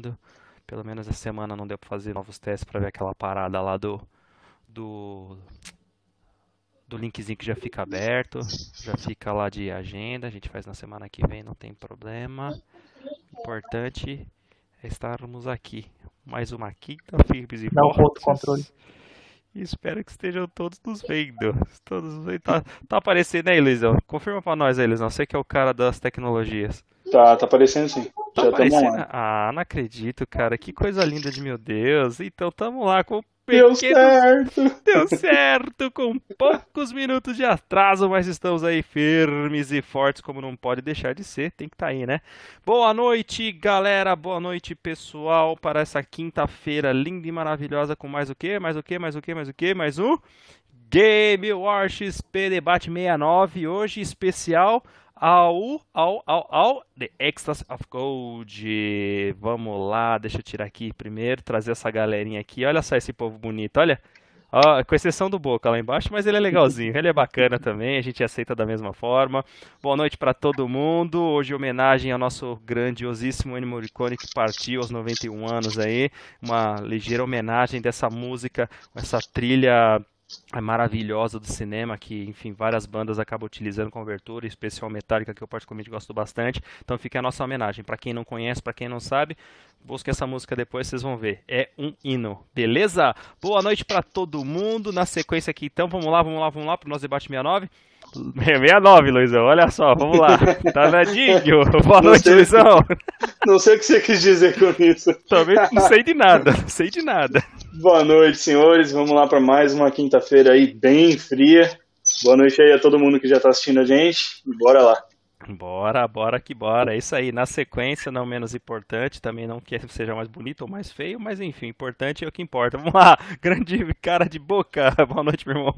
funcionando. Pelo menos essa semana não deu para fazer novos testes para ver aquela parada lá do do do linkzinho que já fica aberto, já fica lá de agenda, a gente faz na semana que vem, não tem problema. Importante é estarmos aqui. Mais uma quinta firmes e Não fortes. controle. E espero que estejam todos nos vendo. Todos vendo. Tá, tá aparecendo aí, Luizão? Confirma pra nós aí, Luizão. Você que é o cara das tecnologias. Tá, tá aparecendo sim. Tá Já? Ah, não acredito, cara. Que coisa linda de meu Deus. Então tamo lá com Deu certo! Deu certo! Com poucos minutos de atraso, mas estamos aí firmes e fortes, como não pode deixar de ser. Tem que estar tá aí, né? Boa noite, galera! Boa noite, pessoal, para essa quinta-feira linda e maravilhosa com mais o que? Mais o que? Mais o que? Mais o que? Mais um Game War XP Debate 69, hoje especial ao, ao, ao, ao The Ecstasy of Gold. Vamos lá, deixa eu tirar aqui primeiro, trazer essa galerinha aqui. Olha só esse povo bonito, olha. Ó, com exceção do Boca lá embaixo, mas ele é legalzinho, ele é bacana também, a gente aceita da mesma forma. Boa noite para todo mundo. Hoje homenagem ao nosso grandiosíssimo Ennio Morricone que partiu aos 91 anos aí. Uma ligeira homenagem dessa música, essa trilha maravilhosa do cinema, que, enfim, várias bandas acabam utilizando com abertura, especial metálica, que eu particularmente gosto bastante. Então fica a nossa homenagem. Para quem não conhece, para quem não sabe, busque essa música depois, vocês vão ver. É um hino, beleza? Boa noite para todo mundo. Na sequência aqui, então, vamos lá, vamos lá, vamos lá para o nosso debate 69. 69, Luizão, olha só, vamos lá. Tá nadinho? Boa noite, sei, Luizão. Não sei o que você quis dizer com isso. Também não sei de nada, não sei de nada. Boa noite, senhores. Vamos lá para mais uma quinta-feira aí bem fria. Boa noite aí a todo mundo que já está assistindo a gente. Bora lá. Bora, bora que bora. É isso aí. Na sequência, não menos importante, também não que seja mais bonito ou mais feio, mas enfim, importante é o que importa. Vamos lá, grande cara de boca. Boa noite, meu irmão.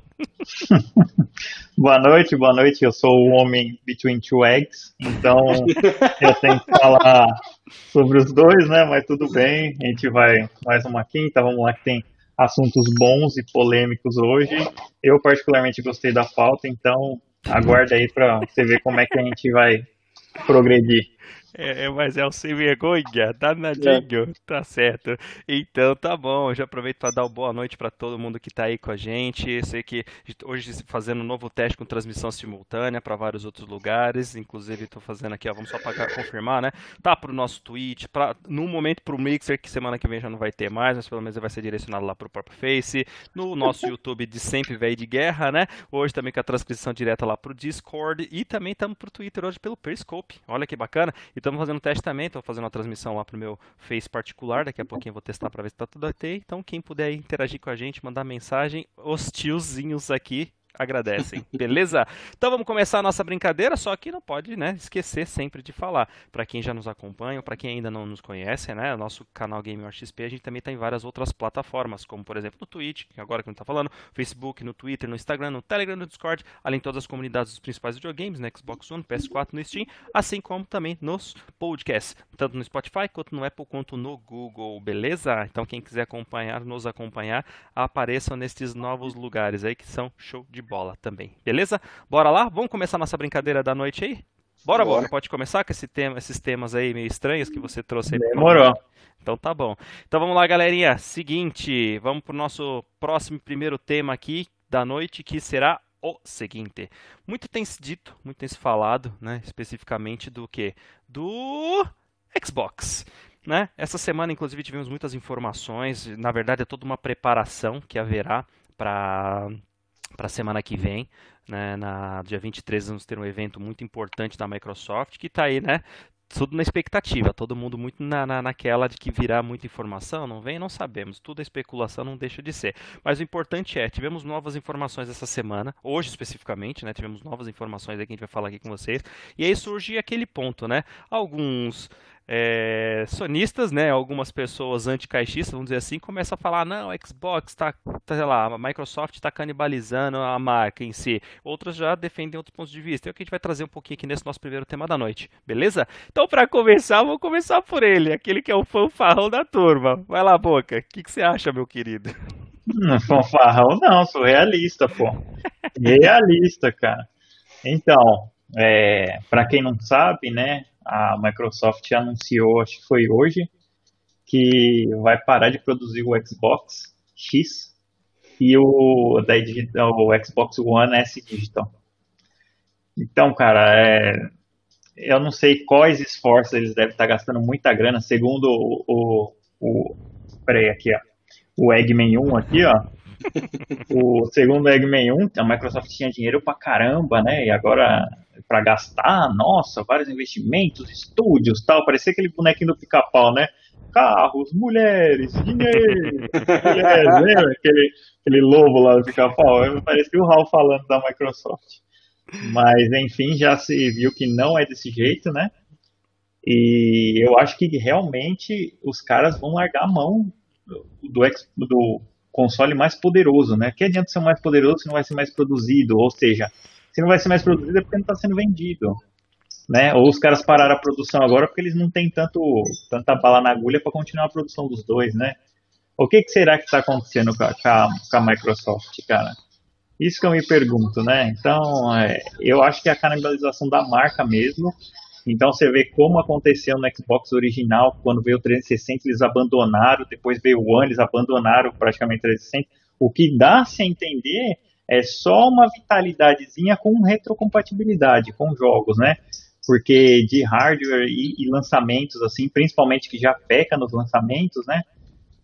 boa noite, boa noite. Eu sou o homem between two eggs, então eu tenho que falar sobre os dois, né? Mas tudo bem. A gente vai mais uma quinta. Vamos lá que tem assuntos bons e polêmicos hoje. Eu particularmente gostei da pauta, então Aguarda aí pra você ver como é que a gente vai progredir. É, é, mas é o sem vergonha, danadinho, é. tá certo. Então tá bom, já aproveito para dar uma boa noite para todo mundo que tá aí com a gente. Sei que hoje fazendo um novo teste com transmissão simultânea para vários outros lugares, inclusive tô fazendo aqui, ó, vamos só para confirmar, né? Tá pro nosso Twitch, para no momento pro Mixer que semana que vem já não vai ter mais, mas pelo menos vai ser direcionado lá pro próprio Face, no nosso YouTube de sempre velho de guerra, né? Hoje também com a transcrição direta lá pro Discord e também estamos pro Twitter hoje pelo Periscope. Olha que bacana. E estamos fazendo teste também, estou fazendo uma transmissão lá pro meu Face particular, daqui a pouquinho eu vou testar para ver se está tudo ok. Então, quem puder interagir com a gente, mandar mensagem, os tiozinhos aqui agradecem, beleza? Então vamos começar a nossa brincadeira, só que não pode, né, esquecer sempre de falar. Para quem já nos acompanha, para quem ainda não nos conhece, né, nosso canal Game XP, a gente também está em várias outras plataformas, como por exemplo no Twitch, que agora que a gente está falando, Facebook, no Twitter, no Instagram, no Telegram, no Discord, além de todas as comunidades dos principais videogames, no Xbox One, PS4, no Steam, assim como também nos podcasts, tanto no Spotify, quanto no Apple, quanto no Google, beleza? Então quem quiser acompanhar, nos acompanhar, apareçam nestes novos lugares aí que são show de bola também. Beleza? Bora lá? Vamos começar nossa brincadeira da noite aí? Bora, Bora. Pode começar com esse tema, esses temas aí meio estranhos que você trouxe aí. Demorou. Então tá bom. Então vamos lá, galerinha. Seguinte, vamos pro nosso próximo primeiro tema aqui da noite, que será o seguinte. Muito tem se dito, muito tem se falado, né, especificamente do que? Do Xbox. Né? Essa semana, inclusive, tivemos muitas informações. Na verdade, é toda uma preparação que haverá para para a semana que vem. Né, na dia 23 vamos ter um evento muito importante da Microsoft que está aí, né? Tudo na expectativa, todo mundo muito na, na, naquela de que virá muita informação, não vem, não sabemos, tudo é especulação, não deixa de ser. Mas o importante é, tivemos novas informações essa semana, hoje especificamente, né? Tivemos novas informações aqui que a gente vai falar aqui com vocês, e aí surge aquele ponto, né? Alguns é, sonistas, né, algumas pessoas anticaixistas, vamos dizer assim, começam a falar, não, a Xbox está, tá, sei lá, a Microsoft está canibalizando a marca em si. Outras já defendem outros pontos de vista. É o que a gente vai trazer um pouquinho aqui nesse nosso primeiro tema da noite, beleza? Então, para começar, vou começar por ele, aquele que é o fanfarrão da turma. Vai lá, Boca, o que, que você acha, meu querido? Não, fanfarrão não, sou realista, pô. Realista, cara. Então, é, para quem não sabe, né, a Microsoft anunciou, acho que foi hoje, que vai parar de produzir o Xbox X e o, da o Xbox One S Digital. Então, cara, é, eu não sei quais esforços eles devem estar gastando muita grana, segundo o, o, o peraí, aqui, ó, o Eggman 1 aqui, ó, o segundo Eggman 1, a Microsoft tinha dinheiro pra caramba, né, e agora para gastar, nossa, vários investimentos, estúdios, tal, parecia aquele bonequinho do pica-pau, né, carros, mulheres, dinheiro, mulheres, lembra? Aquele, aquele lobo lá do pica-pau, parecia o Hal falando da Microsoft. Mas, enfim, já se viu que não é desse jeito, né? E eu acho que realmente os caras vão largar a mão do, do console mais poderoso, né? Que adianta ser mais poderoso se não vai ser mais produzido? Ou seja, se não vai ser mais produzido é porque não está sendo vendido. Né? Ou os caras pararam a produção agora porque eles não têm tanto, tanta bala na agulha para continuar a produção dos dois, né? O que, que será que está acontecendo com a, com a Microsoft, cara? Isso que eu me pergunto, né? Então, é, eu acho que é a canibalização da marca mesmo. Então, você vê como aconteceu no Xbox original, quando veio o 360, eles abandonaram, depois veio o One, eles abandonaram praticamente o 360. O que dá-se a entender é só uma vitalidadezinha com retrocompatibilidade com jogos, né? Porque de hardware e, e lançamentos, assim, principalmente que já peca nos lançamentos, né?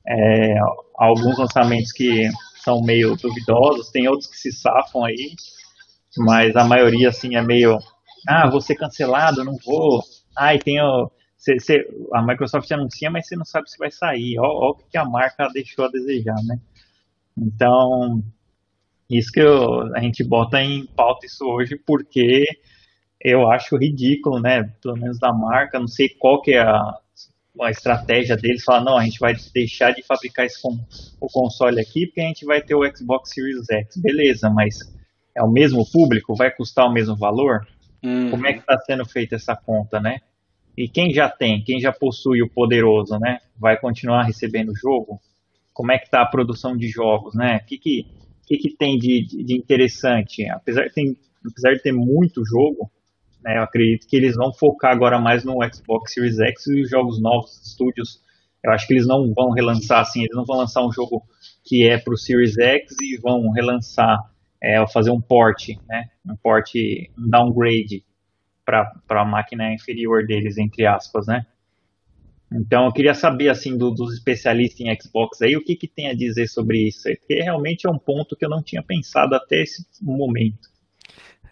É, alguns lançamentos que são meio duvidosos, tem outros que se safam aí, mas a maioria assim é meio, ah, vou ser cancelado, não vou. E tem o, cê, cê, a Microsoft anuncia, mas você não sabe se vai sair. Olha o que a marca deixou a desejar, né? Então, isso que eu, a gente bota em pauta isso hoje, porque eu acho ridículo, né? Pelo menos da marca, não sei qual que é a, a estratégia deles, falar, não, a gente vai deixar de fabricar esse com, o console aqui porque a gente vai ter o Xbox Series X. Beleza, mas é o mesmo público? Vai custar o mesmo valor? Uhum. Como é que está sendo feita essa conta, né? E quem já tem, quem já possui o poderoso, né? Vai continuar recebendo o jogo? Como é que está a produção de jogos, né? O que, que, que, que tem de, de interessante? Apesar de, ter, apesar de ter muito jogo, né? Eu acredito que eles vão focar agora mais no Xbox Series X e os jogos novos, estúdios. Eu acho que eles não vão relançar assim, eles não vão lançar um jogo que é para o Series X e vão relançar, é, fazer um port, né? Um port, um downgrade para a máquina inferior deles, entre aspas, né? Então, eu queria saber, assim, do, dos especialistas em Xbox aí, o que, que tem a dizer sobre isso? Porque realmente é um ponto que eu não tinha pensado até esse momento.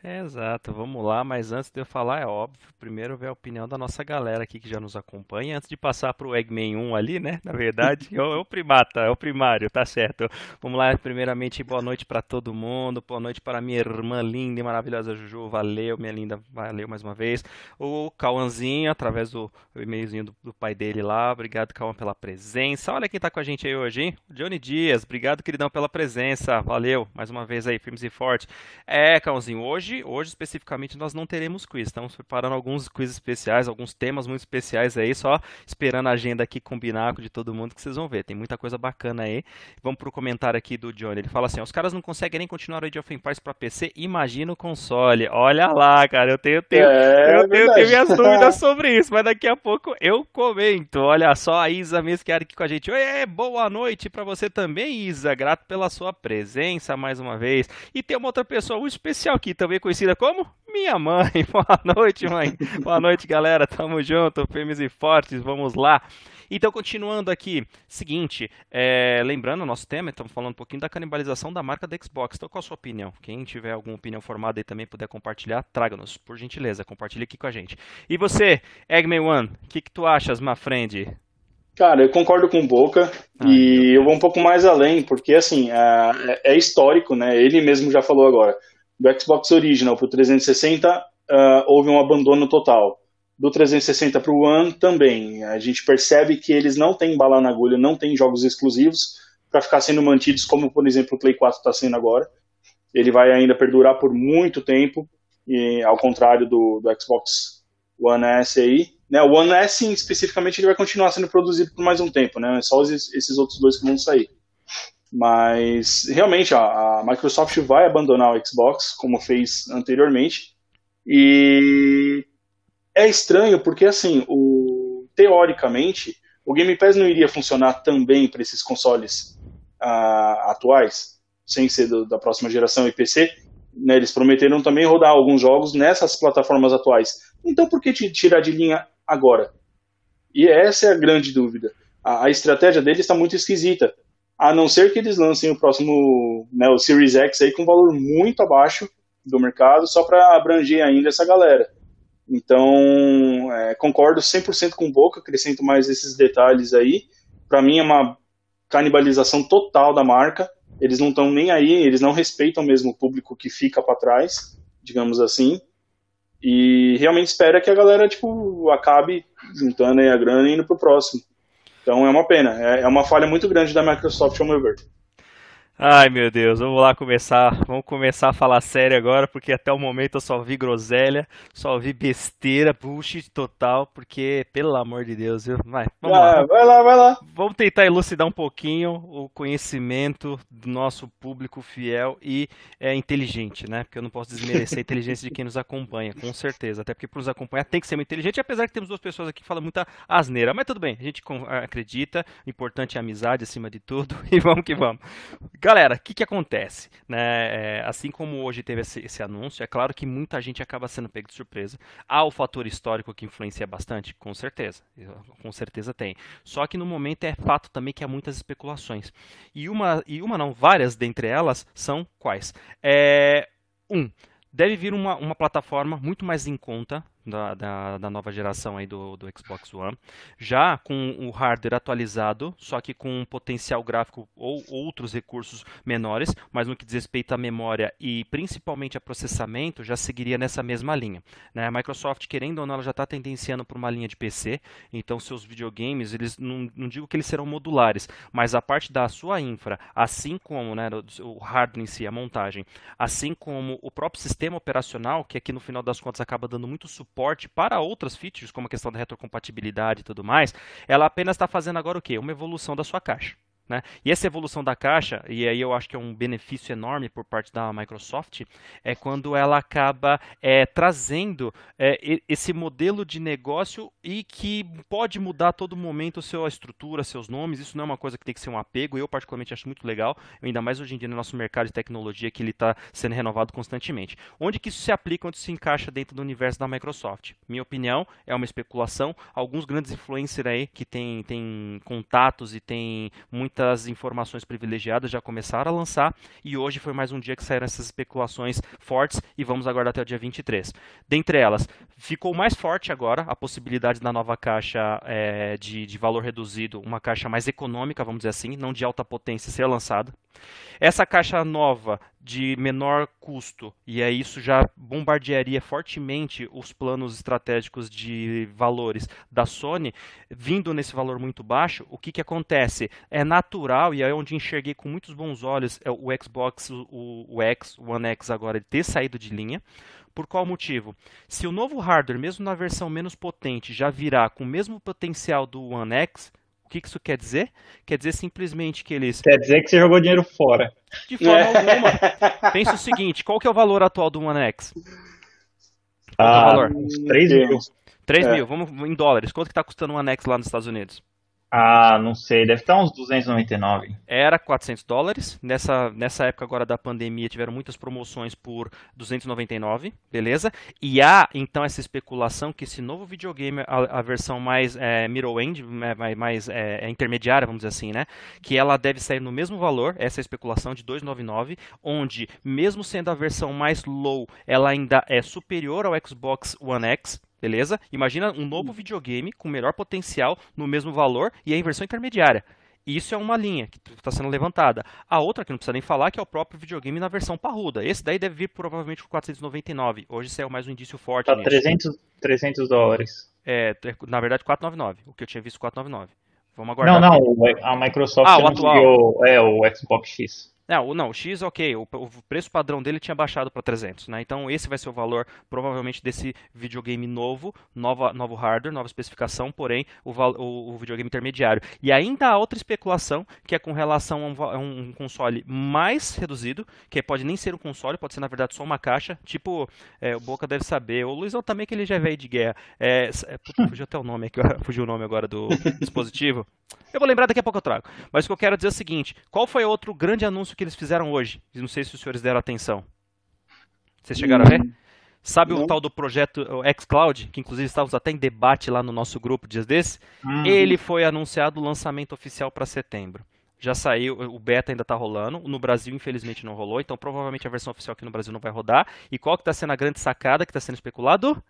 Exato, vamos lá, mas antes de eu falar, é óbvio, primeiro ver a opinião da nossa galera aqui que já nos acompanha, antes de passar para o Eggman 1 ali, né, na verdade, é, o, é o primata, é o primário, tá certo. Vamos lá, primeiramente, boa noite para todo mundo, boa noite para minha irmã linda e maravilhosa Juju, valeu, minha linda, valeu mais uma vez. O Cauãzinho, através do e-mailzinho do, do, pai dele lá, obrigado, Cauã, pela presença. Olha quem tá com a gente aí hoje, hein, Johnny Dias, obrigado, queridão, pela presença, valeu, mais uma vez aí, firmes e fortes. É, Cauãzinho, hoje hoje, hoje especificamente, nós não teremos quiz. Estamos preparando alguns quiz especiais, alguns temas muito especiais aí, só esperando a agenda aqui combinar com de todo mundo que vocês vão ver. Tem muita coisa bacana aí. Vamos pro comentário aqui do Johnny. Ele fala assim: os caras não conseguem nem continuar o Age of Empires para PC, imagina o console. Olha lá, cara, eu tenho, tenho, é, eu tenho, tenho minhas dúvidas sobre isso, mas daqui a pouco eu comento. Olha só, a Isa mesmo que aqui com a gente. Oi, boa noite para você também, Isa. Grato pela sua presença mais uma vez. E tem uma outra pessoa muito especial aqui também conhecida como minha mãe. Boa noite, mãe. Boa noite, galera. Tamo junto, firmes e fortes. Vamos lá. Então, continuando aqui, seguinte, é, lembrando o nosso tema, estamos falando um pouquinho da canibalização da marca da Xbox. Então, qual a sua opinião? Quem tiver alguma opinião formada e também puder compartilhar, traga-nos, por gentileza, compartilhe aqui com a gente. E você, Eggman One, o que, que tu achas, my friend? Cara, eu concordo com o Boca Ai, e eu vou um pouco mais além, porque assim, é, é histórico, né? Ele mesmo já falou agora do Xbox Original para o 360, uh, houve um abandono total. Do 360 para o One também. A gente percebe que eles não têm bala na agulha, não têm jogos exclusivos para ficar sendo mantidos, como por exemplo o Play 4 está sendo agora. Ele vai ainda perdurar por muito tempo, e ao contrário do, do Xbox One S aí. Né, o One S especificamente ele vai continuar sendo produzido por mais um tempo, né? Só esses outros dois que vão sair. Mas realmente a, a, Microsoft vai abandonar o Xbox, como fez anteriormente. E é estranho porque assim, o, teoricamente, o Game Pass não iria funcionar também para esses consoles uh, atuais, sem ser do, da próxima geração e PC? Né, eles prometeram também rodar alguns jogos nessas plataformas atuais. Então por que tirar de linha agora? E essa é a grande dúvida. A, a estratégia deles está muito esquisita. A não ser que eles lancem o próximo, né, o Series X aí com valor muito abaixo do mercado, só para abranger ainda essa galera. Então, é, concordo 100% com o Boca, acrescento mais esses detalhes aí. Para mim é uma canibalização total da marca. Eles não estão nem aí, eles não respeitam mesmo o público que fica para trás, digamos assim. E realmente espera que a galera tipo acabe juntando aí a grana e indo pro próximo. Então é uma pena, é, é uma falha muito grande da Microsoft, ao meu ver. Ai meu Deus, vamos lá começar. Vamos começar a falar sério agora, porque até o momento eu só vi groselha, só vi besteira, bullshit total, porque, pelo amor de Deus, viu? Vai, vamos ah, lá. Vai lá, vai lá. Vamos tentar elucidar um pouquinho o conhecimento do nosso público fiel e é, inteligente, né? Porque eu não posso desmerecer a inteligência de quem nos acompanha, com certeza. Até porque para nos acompanhar tem que ser muito inteligente, apesar que temos duas pessoas aqui que falam muita asneira. Mas tudo bem, a gente acredita, o importante é a amizade acima de tudo, e vamos que vamos. Galera, o que, que acontece? Né? É, assim como hoje teve esse, esse, anúncio, é claro que muita gente acaba sendo pego de surpresa. Há o fator histórico que influencia bastante? Com certeza. Com certeza tem. Só que no momento é fato também que há muitas especulações. E uma, e uma não, várias dentre elas são quais? É, um, deve vir uma, uma plataforma muito mais em conta da, da, da, nova geração aí do, do Xbox One, já com o hardware atualizado, só que com um potencial gráfico ou outros recursos menores, mas no que diz respeito à memória e principalmente a processamento, já seguiria nessa mesma linha. Né? A Microsoft, querendo ou não, ela já está tendenciando para uma linha de PC, então seus videogames, eles não, não digo que eles serão modulares, mas a parte da sua infra, assim como né, o hardware em si, a montagem, assim como o próprio sistema operacional, que aqui no final das contas acaba dando muito suporte suporte para outras features, como a questão da retrocompatibilidade e tudo mais, ela apenas está fazendo agora o quê? Uma evolução da sua caixa. Né? E essa evolução da caixa, e aí eu acho que é um benefício enorme por parte da Microsoft, é quando ela acaba é, trazendo é, esse modelo de negócio e que pode mudar a todo momento sua estrutura, seus nomes. Isso não é uma coisa que tem que ser um apego. Eu, particularmente, acho muito legal, ainda mais hoje em dia no nosso mercado de tecnologia, que ele está sendo renovado constantemente. Onde que isso se aplica, onde se encaixa dentro do universo da Microsoft? Minha opinião é uma especulação. Alguns grandes influencers aí que têm tem contatos e têm muito muitas informações privilegiadas já começaram a lançar e hoje foi mais um dia que saíram essas especulações fortes e vamos aguardar até o dia 23. Dentre elas, ficou mais forte agora a possibilidade da nova caixa é, de, de valor reduzido, uma caixa mais econômica, vamos dizer assim, não de alta potência, ser lançada. Essa caixa nova de menor custo, e é isso já bombardearia fortemente os planos estratégicos de valores da Sony, vindo nesse valor muito baixo, o que, que acontece? É natural, e é onde enxerguei com muitos bons olhos é o Xbox, o, o X, o One X agora, ter saído de linha. Por qual motivo? Se o novo hardware, mesmo na versão menos potente, já virá com o mesmo potencial do One X, o que isso quer dizer? Quer dizer simplesmente que eles. Quer dizer que você jogou dinheiro fora. De forma é. alguma. Pensa o seguinte: qual que é o valor atual do One X? Qual ah, é o valor? 3 mil. 3 é. mil, vamos em dólares. Quanto que está custando um X lá nos Estados Unidos? Ah, não sei, deve estar uns 299. Era 400 dólares. Nessa, nessa época agora da pandemia tiveram muitas promoções por 299, beleza? E há então essa especulação que esse novo videogame, a, a versão mais é, middle-end, é, mais é, é, intermediária, vamos dizer assim, né? Que ela deve sair no mesmo valor, essa especulação de 299, onde mesmo sendo a versão mais low, ela ainda é superior ao Xbox One X, Beleza? Imagina um novo videogame com melhor potencial no mesmo valor e é em versão intermediária. Isso é uma linha que está sendo levantada. A outra, que não precisa nem falar, que é o próprio videogame na versão parruda. Esse daí deve vir provavelmente por 499. Hoje saiu mais um indício forte. Tá 300, 300 dólares. É, na verdade 499. O que eu tinha visto 499. Vamos aguardar. Não, não, a Microsoft ah, o atual. é o Xbox X. Não, não, o X, ok, o, o preço padrão dele tinha baixado para 300, né? Então esse vai ser o valor provavelmente desse videogame novo, nova, novo hardware, nova especificação, porém o, o, o videogame intermediário. E ainda há outra especulação que é com relação a um, a um, console mais reduzido, que pode nem ser um console, pode ser na verdade só uma caixa, tipo, é, o Boca deve saber, o Luizão também que ele já veio de guerra. É, é, fugiu até o nome aqui, fugiu o nome agora do dispositivo. Eu vou lembrar daqui a pouco eu trago. Mas o que eu quero dizer é o seguinte: qual foi outro grande anúncio que eles fizeram hoje? Não sei se os senhores deram atenção. Vocês chegaram hum, a ver? Hum, Sabe não. o tal do projeto xCloud, que inclusive estávamos até em debate lá no nosso grupo dias desses? Hum. Ele foi anunciado o lançamento oficial para setembro. Já saiu, o beta ainda está rolando. No Brasil, infelizmente, não rolou. Então, provavelmente a versão oficial aqui no Brasil não vai rodar. E qual que está sendo a grande sacada que está sendo especulado?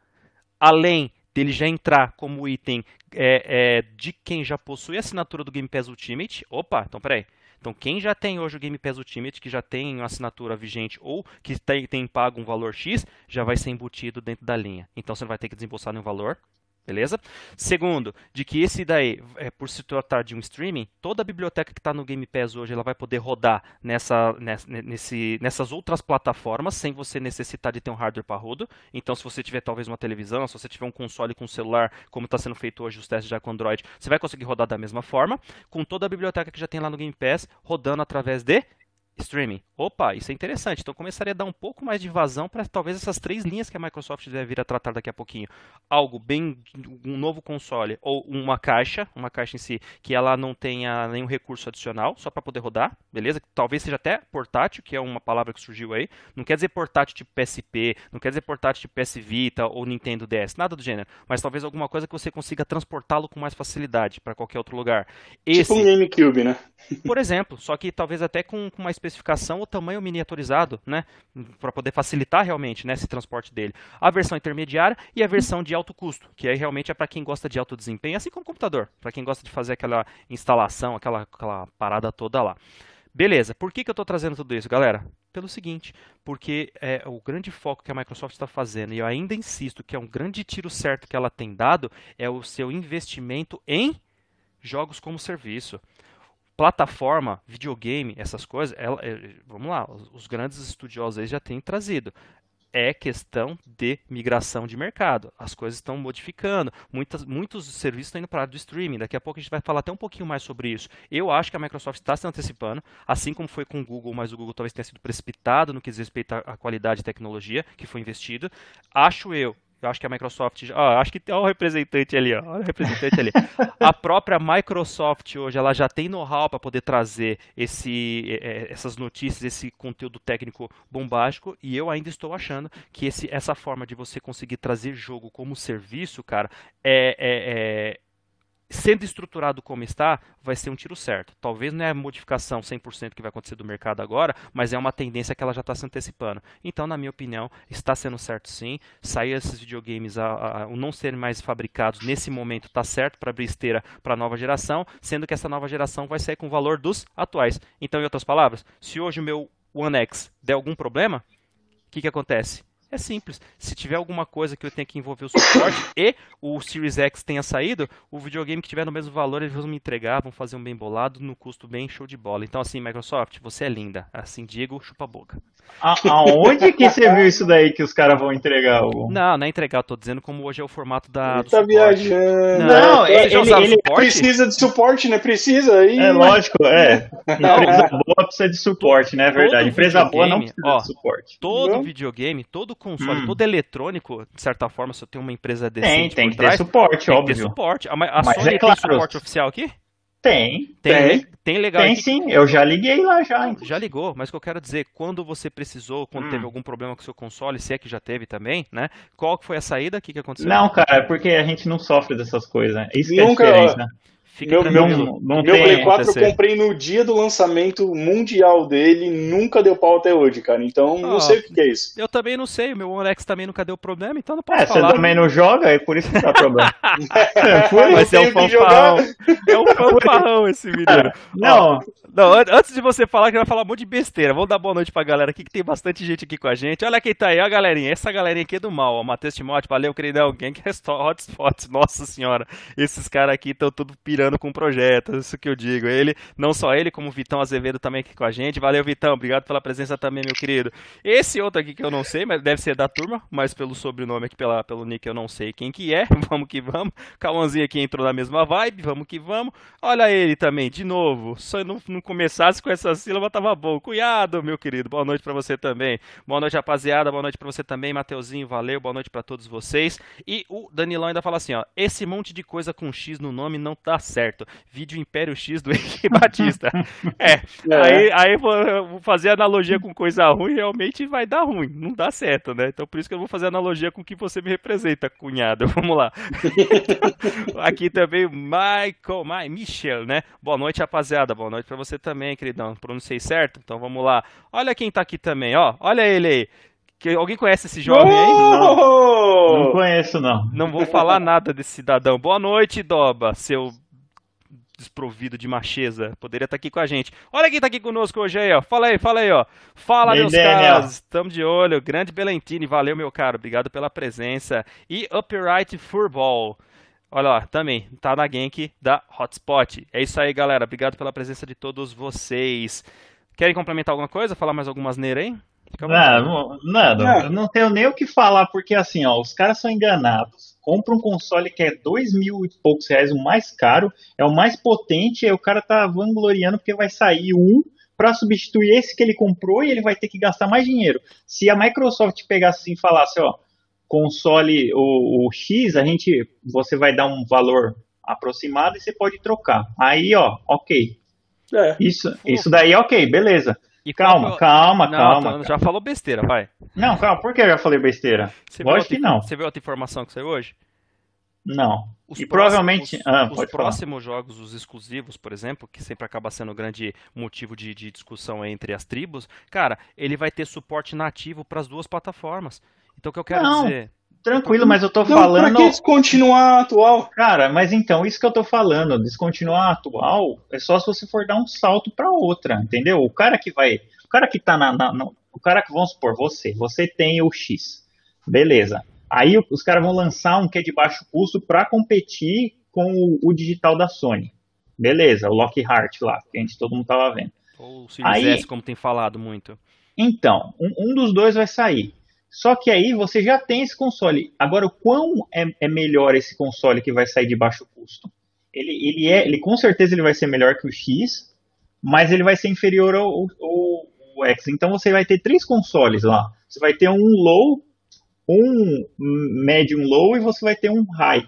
Além dele já entrar como item é, é, de quem já possui a assinatura do Game Pass Ultimate. Opa, então peraí. Então, quem já tem hoje o Game Pass Ultimate, que já tem uma assinatura vigente ou que tem, tem pago um valor X, já vai ser embutido dentro da linha. Então, você não vai ter que desembolsar nenhum valor. Beleza? Segundo, de que esse daí, é, por se tratar de um streaming, toda a biblioteca que está no Game Pass hoje ela vai poder rodar nessa, nessa, nesse, nessas outras plataformas sem você necessitar de ter um hardware parrudo. Então, se você tiver talvez uma televisão, se você tiver um console com celular, como está sendo feito hoje os testes já com Android, você vai conseguir rodar da mesma forma, com toda a biblioteca que já tem lá no Game Pass rodando através de streaming. Opa, isso é interessante. Então começaria a dar um pouco mais de vazão para talvez essas três linhas que a Microsoft deve vir a tratar daqui a pouquinho. Algo bem um novo console ou uma caixa, uma caixa em si que ela não tenha nenhum recurso adicional, só para poder rodar, beleza? Talvez seja até portátil, que é uma palavra que surgiu aí. Não quer dizer portátil tipo PSP, não quer dizer portátil tipo PS Vita ou Nintendo DS, nada do gênero, mas talvez alguma coisa que você consiga transportá-lo com mais facilidade para qualquer outro lugar. Esse, tipo um GameCube, né? Por exemplo, só que talvez até com, com uma especificação ou tamanho miniaturizado, né, para poder facilitar realmente né, esse transporte dele. A versão intermediária e a versão de alto custo, que aí realmente é para quem gosta de alto desempenho, assim como o computador, para quem gosta de fazer aquela instalação, aquela, aquela parada toda lá. Beleza, por que, que eu estou trazendo tudo isso, galera? Pelo seguinte, porque é, o grande foco que a Microsoft está fazendo, e eu ainda insisto que é um grande tiro certo que ela tem dado, é o seu investimento em jogos como serviço plataforma, videogame, essas coisas, ela, é, vamos lá, os grandes estudiosos aí já têm trazido. É questão de migração de mercado. As coisas estão modificando. Muitas, muitos serviços estão indo para a área do streaming. Daqui a pouco a gente vai falar até um pouquinho mais sobre isso. Eu acho que a Microsoft está se antecipando, assim como foi com o Google, mas o Google talvez tenha sido precipitado no que diz respeito à qualidade de tecnologia que foi investido. Acho eu, eu acho que a Microsoft. Ó, acho que tem um representante ali, ó. Representante ali. a própria Microsoft hoje ela já tem know-how para poder trazer esse, é, essas notícias, esse conteúdo técnico bombástico. E eu ainda estou achando que esse, essa forma de você conseguir trazer jogo como serviço, cara, é, é, é sendo estruturado como está, vai ser um tiro certo. Talvez não é a modificação 100% que vai acontecer do mercado agora, mas é uma tendência que ela já está se antecipando. Então, na minha opinião, está sendo certo sim. Sair esses videogames a, a, não serem mais fabricados nesse momento está certo para abrir esteira para a nova geração, sendo que essa nova geração vai sair com o valor dos atuais. Então, em outras palavras, se hoje o meu One X der algum problema, o que, que acontece? É simples. Se tiver alguma coisa que eu tenha que envolver o suporte e o Series X tenha saído, o videogame que tiver no mesmo valor, eles vão me entregar, vão fazer um bem bolado, no custo bem show de bola. Então, assim, Microsoft, você é linda. Assim digo, chupa a boca. A, aonde que você viu isso daí que os caras vão entregar? O... Não, não é entregar, eu tô dizendo como hoje é o formato da. Ele tá viajando. Não, não ele, ele, ele precisa de suporte, né? Precisa aí. É lógico, é. Empresa boa precisa de suporte, né? É verdade. Empresa boa não precisa ó, de suporte. Todo não? videogame, todo console, hum. todo eletrônico, de certa forma, se eu tenho uma empresa decente. Tem, tem que trás, ter suporte, tem óbvio. Tem que ter suporte. A, a Mas Sony é claro, tem suporte oficial aqui? Tem. Tem, tem, tem legal. Tem sim, eu já liguei lá já. Inclusive. Já ligou, mas o que eu quero dizer, quando você precisou, quando hum. teve algum problema com o seu console, se é que já teve também, né? Qual foi a saída? O que, que aconteceu? Não, cara, é porque a gente não sofre dessas coisas. Isso Nunca, é a diferença. Fica meu, meu, não meu Play 4 eu comprei no dia do lançamento mundial dele, nunca deu pau até hoje, cara. Então não sei o que, é isso. Eu também não sei, o meu One X também nunca deu problema, então não posso é, falar. você também não joga, é por isso que dá problema. é, Mas é um fanfarrão. É um fanfarrão esse menino. Não. não, antes de você falar, que vai falar um monte de besteira. Vamos dar boa noite pra galera aqui, que tem bastante gente aqui com a gente. Olha quem tá aí, ó, galerinha. Essa galerinha aqui é do mal, ó. Matheus Timóteo, valeu, queridão. Gang Hotspots, nossa senhora. Esses caras aqui estão tudo pirando com o projeto, isso que eu digo. Ele, não só ele, como o Vitão Azevedo também aqui com a gente. Valeu, Vitão, obrigado pela presença também, meu querido. Esse outro aqui que eu não sei, mas deve ser da turma, mas pelo sobrenome aqui, pela, pelo nick eu não sei quem que é. Vamos que vamos. Cauãzinho aqui entrou na mesma vibe, vamos que vamos. Olha ele também, de novo. Se não, não começasse com essa sílaba, tava bom. Cunhado, meu querido, boa noite para você também. Boa noite, rapaziada, boa noite para você também, Mateuzinho, valeu, boa noite para todos vocês. E o Danilão ainda fala assim, ó, esse monte de coisa com X no nome não tá certo. Vídeo Império X do Henrique Batista. É, é, aí, aí vou fazer analogia com coisa ruim, realmente vai dar ruim, não dá certo, né? Então por isso que eu vou fazer analogia com o que você me representa, cunhado. Vamos lá. Aqui também Michael, My, Michel, né? Boa noite, rapaziada. Boa noite para você também, queridão. Pronunciei certo? Então vamos lá. Olha quem tá aqui também, ó. Olha ele aí. Que, alguém conhece esse jovem aí? Não. não conheço, não. Não vou falar nada desse cidadão. Boa noite, Doba, seu desprovido de macheza. Poderia estar aqui com a gente. Olha quem está aqui conosco hoje aí, ó. Fala aí, fala aí, ó. Fala, meus caras. Estamos de olho. Grande Belentini. Valeu, meu caro. Obrigado pela presença. E Upright Furball. Olha lá, também, tá na gank da Hotspot. É isso aí, galera. Obrigado pela presença de todos vocês. Querem complementar alguma coisa? Falar mais algumas neiras aí? Não, nada. Eu não tenho nem o que falar, porque assim, ó, os caras são enganados. Compra um console que é dois mil e poucos reais, o mais caro, é o mais potente, aí o cara tá vangloriando porque vai sair um para substituir esse que ele comprou e ele vai ter que gastar mais dinheiro. Se a Microsoft pegasse assim e falasse, ó, console o, o X, a gente, você vai dar um valor aproximado e você pode trocar. Aí, ó, ok. É. Isso, isso daí é ok, beleza. E calma, eu... calma, não, calma. Então, já falou besteira, vai. Não, calma, por que eu já falei besteira? Você Lógico que não. Você viu outra informação que saiu hoje? Não. Os e provavelmente. Os, ah, os próximos falar. jogos, os exclusivos, por exemplo, que sempre acaba sendo um grande motivo de, de discussão entre as tribos, cara, ele vai ter suporte nativo para as duas plataformas. Então o que eu quero não. dizer. Tranquilo, mas eu tô não, falando. Pra que descontinuar atual? Cara, mas então, isso que eu tô falando, descontinuar atual é só se você for dar um salto para outra, entendeu? O cara que vai. O cara que tá na, na, na. O cara que, vamos supor, você, você tem o X. Beleza. Aí os caras vão lançar um que é de baixo custo para competir com o, o, digital da Sony. Beleza, o Lockhart lá, que a gente todo mundo tava vendo. Ou o Series Aí, S, como tem falado muito. Então, um, um dos dois vai sair. Só que aí você já tem esse console. Agora, o quão é, é melhor esse console que vai sair de baixo custo? Ele, ele é, ele com certeza ele vai ser melhor que o X, mas ele vai ser inferior ao, ao, ao X. Então você vai ter três consoles lá. Você vai ter um low, um medium low e você vai ter um high,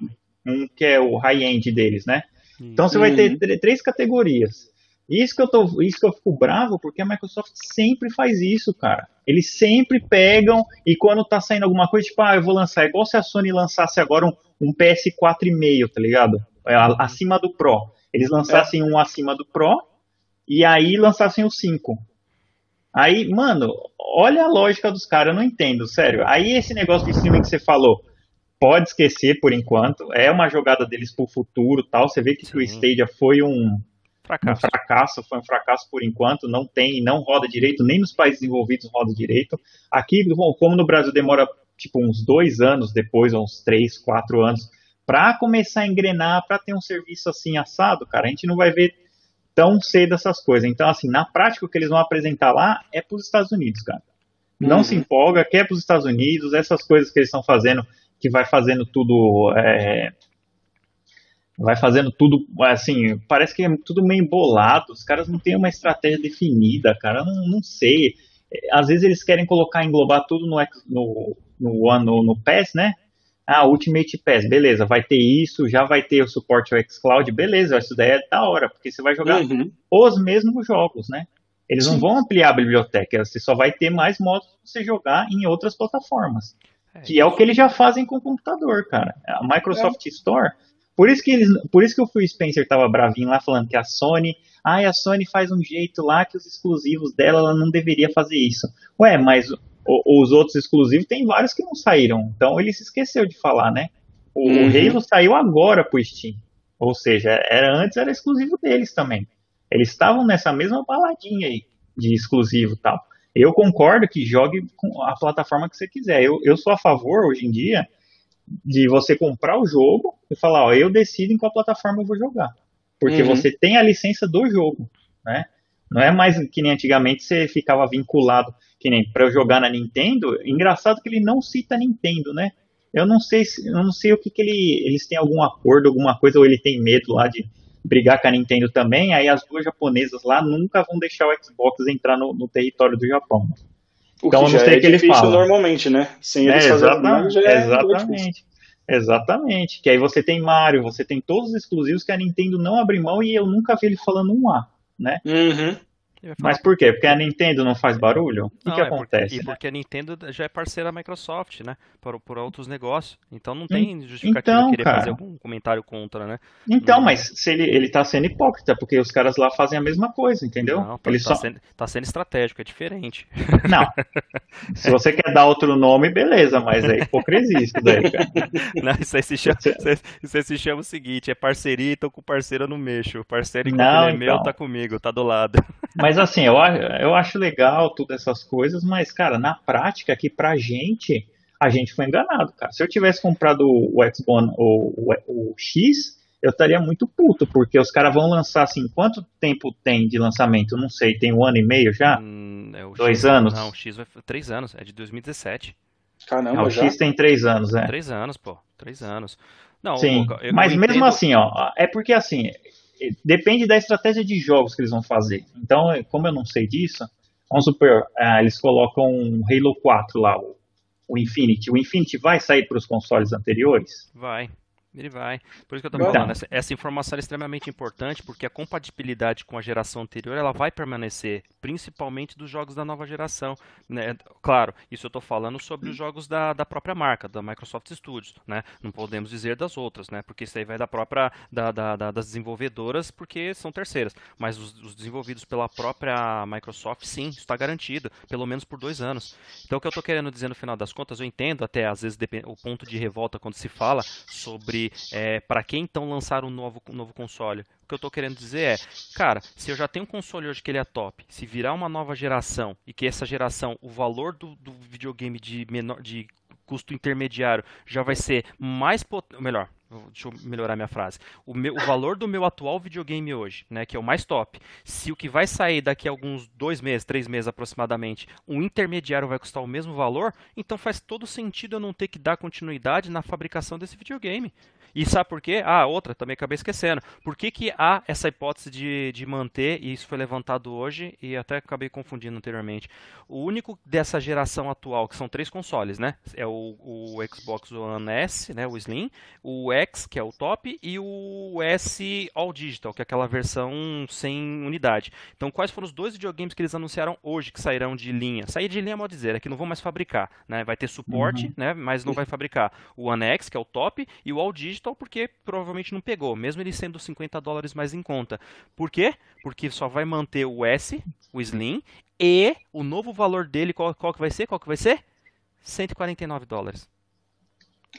um que é o high end deles, né? Então você vai ter uhum. três categorias. Isso que eu tô, isso que eu fico bravo, porque a Microsoft sempre faz isso, cara. Eles sempre pegam e quando tá saindo alguma coisa, tipo, ah, eu vou lançar, é igual se a Sony lançasse agora um, um PS4,5, tá ligado? É, acima do Pro. Eles lançassem é. um acima do Pro e aí lançassem o 5. Aí, mano, olha a lógica dos caras, eu não entendo, sério. Aí esse negócio de streaming que você falou, pode esquecer por enquanto, é uma jogada deles pro futuro tal. Você vê que Sim. o Stadia foi um, Fracasso. Um fracasso, foi um fracasso por enquanto, não tem, não roda direito, nem nos países desenvolvidos roda direito. Aqui, como no Brasil demora tipo uns dois anos depois, uns três, quatro anos, para começar a engrenar, para ter um serviço assim assado, cara, a gente não vai ver tão cedo essas coisas. Então, assim, na prática, o que eles vão apresentar lá é para os Estados Unidos, cara. Não uhum. se empolga, quer para os Estados Unidos, essas coisas que eles estão fazendo, que vai fazendo tudo é, vai fazendo tudo, assim, parece que é tudo meio embolado, os caras não têm uma estratégia definida, cara, não, não sei. Às vezes eles querem colocar, englobar tudo no, no, no, no, no PES, né? Ah, Ultimate PES, beleza, vai ter isso, já vai ter o suporte ao xCloud, beleza, isso daí é da hora, porque você vai jogar uhum. os mesmos jogos, né? Eles Sim. não vão ampliar a biblioteca, você só vai ter mais modos para você jogar em outras plataformas. É, que é o que eles já fazem com o computador, cara. A Microsoft é. Store por isso que eles, por isso que o Phil Spencer tava bravinho lá falando que a Sony, ai, a Sony faz um jeito lá que os exclusivos dela ela não deveria fazer isso. Ué, mas o, os outros exclusivos tem vários que não saíram. Então ele se esqueceu de falar, né? O, uhum. Halo saiu agora pro Steam. Ou seja, era antes era exclusivo deles também. Eles estavam nessa mesma baladinha aí de exclusivo e tal. Eu concordo que jogue com a plataforma que você quiser. Eu, eu sou a favor, hoje em dia, de você comprar o jogo e falar, ó, eu decido em qual plataforma eu vou jogar. porque uhum. você tem a licença do jogo, né? Não é mais que nem antigamente você ficava vinculado, que nem para eu jogar na Nintendo. Engraçado que ele não cita Nintendo, né? Eu não sei, eu não sei o que, que ele, eles têm algum acordo, alguma coisa, ou ele tem medo lá de brigar com a Nintendo também. Aí as duas japonesas lá nunca vão deixar o Xbox entrar no, no território do Japão. O então, que já não sei é que ele fala. normalmente, né? Sem eles é, exatamente, é exatamente. Exatamente. Que aí você tem Mario, você tem todos os exclusivos que a Nintendo não abre mão e eu nunca vi ele falando um A, né? Uhum. Mas por quê? Porque a Nintendo não faz barulho? O que, que é acontece? Porque, e porque a Nintendo já é parceira da Microsoft, né? Por, por outros negócios. Então não tem justificativa então, querer cara, fazer algum comentário contra, né? Então, não... mas se ele, ele tá sendo hipócrita, porque os caras lá fazem a mesma coisa, entendeu? Não, tá, ele tá, só... sendo, tá sendo estratégico, é diferente. Não. Se você quer dar outro nome, beleza, mas é hipocrisia isso daí, cara. Não, isso aí se chama, isso aí se chama o seguinte, é parceria, então com parceiro eu não mexo. O parceiro enquanto não, ele é então. meu, tá comigo, tá do lado. Mas assim, eu, eu acho legal todas essas coisas, mas, cara, na prática, aqui pra gente, a gente foi enganado, cara. Se eu tivesse comprado o Xbox ou o, o, X, eu estaria muito puto, porque os caras vão lançar assim, quanto tempo tem de lançamento? Não sei, tem um ano e meio já? Hum, é Dois X, anos? Não, o X vai três anos, é de 2017. Caramba, não, o já? X tem três anos, é. Três anos, pô, três anos. Não, Sim, eu, mas eu mesmo entendo... assim, ó, é porque assim, depende da estratégia de jogos que eles vão fazer. Então, como eu não sei disso, vamos supor, uh, eles colocam um Halo 4 lá, o, o Infinity. O Infinity vai sair para os consoles anteriores? Vai. Ele vai. Por isso que eu estou falando, essa, essa, informação é extremamente importante, porque a compatibilidade com a geração anterior ela vai permanecer, principalmente dos jogos da nova geração. Né? Claro, isso eu estou falando sobre os jogos da, da própria marca, da Microsoft Studios. Né? Não podemos dizer das outras, né? porque isso aí vai da própria da, da, da das desenvolvedoras, porque são terceiras. Mas os, os desenvolvidos pela própria Microsoft, sim, está garantido, pelo menos por dois anos. Então o que eu estou querendo dizer no final das contas, eu entendo até às vezes o ponto de revolta quando se fala sobre é, para que então lançar um novo, um novo console? O que eu estou querendo dizer é, cara, se eu já tenho um console hoje que ele é top, se virar uma nova geração e que essa geração, o valor do, do videogame de menor, de custo intermediário já vai ser mais potente, melhor, Deixa eu melhorar minha frase. O, meu, o, valor do meu atual videogame hoje, né, que é o mais top, se o que vai sair daqui a alguns dois meses, três meses aproximadamente, um intermediário vai custar o mesmo valor, então faz todo sentido eu não ter que dar continuidade na fabricação desse videogame. E sabe por quê? Ah, outra, também acabei esquecendo. Por que, que há essa hipótese de, de manter, e isso foi levantado hoje, e até acabei confundindo anteriormente. O único dessa geração atual, que são três consoles, né? É o, o Xbox One S, né? O Slim, o X, que é o top, e o S All Digital, que é aquela versão sem unidade. Então, quais foram os dois videogames que eles anunciaram hoje que sairão de linha? Sair de linha, modo dizer, é que não vão mais fabricar, né? Vai ter suporte, uhum. né? Mas não vai fabricar. O One X, que é o top, e o All Digital Digital porque provavelmente não pegou, mesmo ele sendo 50 dólares mais em conta. Por quê? Porque só vai manter o S, o Slim, e o novo valor dele, qual, qual que vai ser? Qual que vai ser? 149 dólares.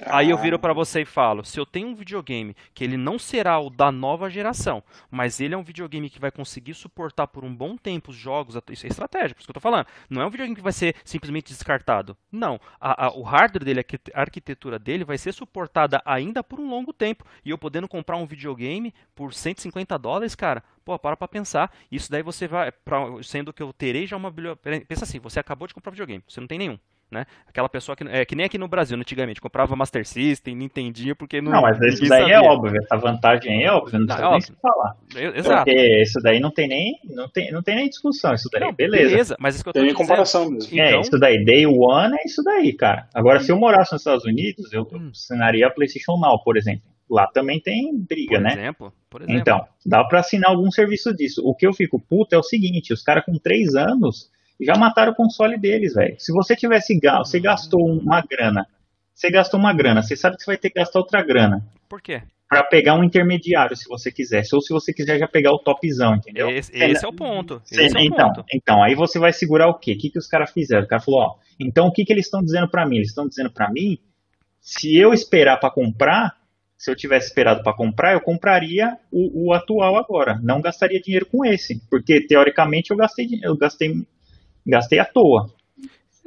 Aí eu viro para você e falo: se eu tenho um videogame que ele não será o da nova geração, mas ele é um videogame que vai conseguir suportar por um bom tempo os jogos, isso é estratégia, por isso que eu tô falando. Não é um videogame que vai ser simplesmente descartado. Não. A, a, o hardware dele, a arquitetura dele vai ser suportada ainda por um longo tempo. E eu podendo comprar um videogame por 150 dólares, cara, pô, para pra pensar. Isso daí você vai, pra, sendo que eu terei já uma biblioteca. Pensa assim: você acabou de comprar um videogame, você não tem nenhum. Né? Aquela pessoa que é que nem aqui no Brasil, antigamente, comprava Master System, Nintendinho, porque não. Não, mas isso daí é sabia. é óbvio, essa vantagem é óbvia, não, precisa é nem se falar. Exato. Porque isso daí não tem nem, não tem, não tem nem discussão, isso daí, não, beleza. Beleza, mas isso que eu tô tem comparação mesmo. É, então... isso daí, Day One é isso daí, cara. Agora, se eu morasse nos Estados Unidos, eu hum. assinaria a PlayStation Now, por exemplo. Lá também tem briga, por né? Exemplo, por exemplo. Então, dá para assinar algum serviço disso. O que eu fico puto é o seguinte: os caras com três anos já mataram o console deles, velho. Se você tivesse gasto, você gastou uma grana, você gastou uma grana, você sabe que você vai ter que gastar outra grana. Por quê? Para pegar um intermediário, se você quisesse, ou se você quiser já pegar o topzão, entendeu? Esse, esse é o ponto. É então, ponto. então, aí você vai segurar o quê? O que, que os caras fizeram? O cara falou, ó, então o que, que eles estão dizendo para mim? Eles estão dizendo para mim, se eu esperar para comprar, se eu tivesse esperado para comprar, eu compraria o, o, atual agora. Não gastaria dinheiro com esse, porque teoricamente eu gastei, eu gastei gastei à toa.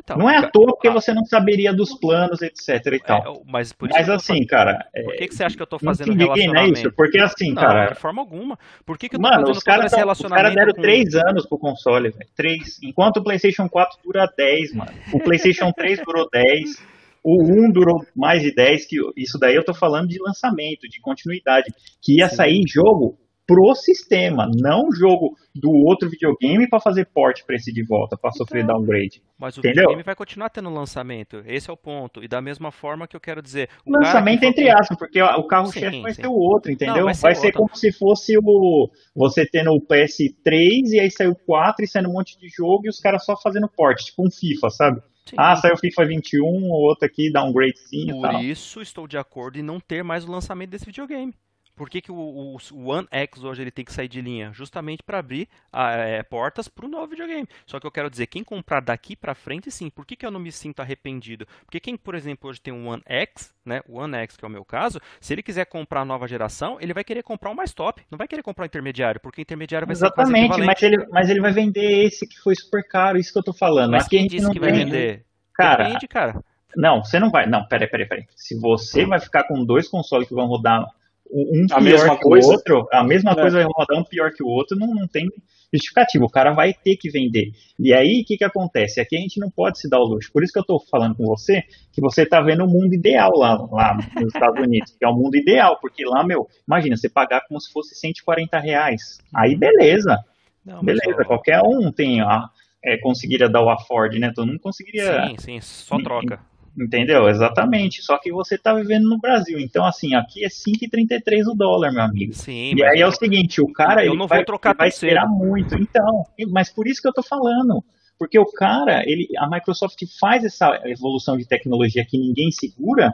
Então, não é à toa porque você não saberia dos planos, etc e tal. É, mas mas assim, cara. Por que, que você acha que eu tô fazendo não relacionamento? Não é isso, porque assim, não, cara. De forma alguma. Por que, que eu tô Mano, os caras cara deram com... 3 anos pro console, velho. 3. Enquanto o PlayStation 4 dura 10, mano. O PlayStation 3 durou 10. O 1 durou mais de 10, que isso daí eu tô falando de lançamento, de continuidade. Que ia Sim. sair jogo pro sistema, não jogo do outro videogame para fazer port para esse de volta, para sofrer então, downgrade. Mas o entendeu? videogame vai continuar tendo lançamento, esse é o ponto. E da mesma forma que eu quero dizer. lançamento entre aspas, porque o carro-chefe vai sim. ser o outro, entendeu? Não, vai ser, vai ser como se fosse o você tendo o PS3 e aí saiu o 4 e saindo um monte de jogo e os caras só fazendo port, tipo um FIFA, sabe? Sim. Ah, saiu o FIFA 21, o outro aqui downgrade sim Por isso estou de acordo em não ter mais o lançamento desse videogame. Por que, que o, o, o, One X hoje ele tem que sair de linha? Justamente para abrir é, portas para o novo videogame. Só que eu quero dizer, quem comprar daqui para frente, sim. Por que, que eu não me sinto arrependido? Porque quem, por exemplo, hoje tem um One X, né, o One X, que é o meu caso, se ele quiser comprar a nova geração, ele vai querer comprar o mais top. Não vai querer comprar o intermediário, porque o intermediário vai Exatamente, ser mas ele, mas ele vai vender esse que foi super caro, isso que eu tô falando. Mas Aqui quem disse que vai vender? Cara, Depende, cara. Não, você não vai. Não, peraí, peraí, peraí. Se você vai ficar com dois consoles que vão rodar um a pior que coisa. o outro, a mesma é. coisa vai rodar um pior que o outro, não, não tem justificativo. O cara vai ter que vender. E aí, o que, que acontece? Aqui a gente não pode se dar o luxo. Por isso que eu estou falando com você, que você está vendo o mundo ideal lá, lá nos Estados Unidos, que é o mundo ideal, porque lá, meu, imagina, você pagar como se fosse 140 reais. Aí, beleza. Não, beleza, só... qualquer um tem, a, é, conseguiria dar o afford, né? Todo mundo conseguiria. Sim, sim, só troca. Entendeu? Exatamente. Só que você está vivendo no Brasil. Então, assim, aqui é 5,33 o dólar, meu amigo. Sim. E aí é o seguinte, o cara eu ele vai, trocar vai esperar muito. Então, mas por isso que eu tô falando. Porque o cara, ele, a Microsoft faz essa evolução de tecnologia que ninguém segura.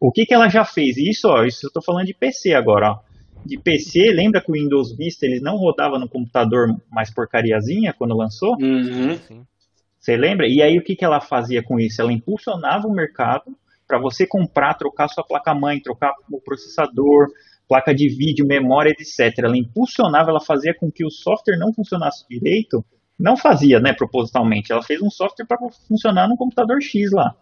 O que, que ela já fez? Isso, ó, isso eu tô falando de PC agora, ó. De PC, lembra que o Windows Vista ele não rodava no computador mais porcariazinha quando lançou? Uhum. Sim. Você lembra? E aí o que, que ela fazia com isso? Ela impulsionava o mercado para você comprar, trocar sua placa-mãe, trocar o processador, placa de vídeo, memória, etc. Ela impulsionava, ela fazia com que o software não funcionasse direito. Não fazia, né, propositalmente. Ela fez um software para funcionar no computador X lá,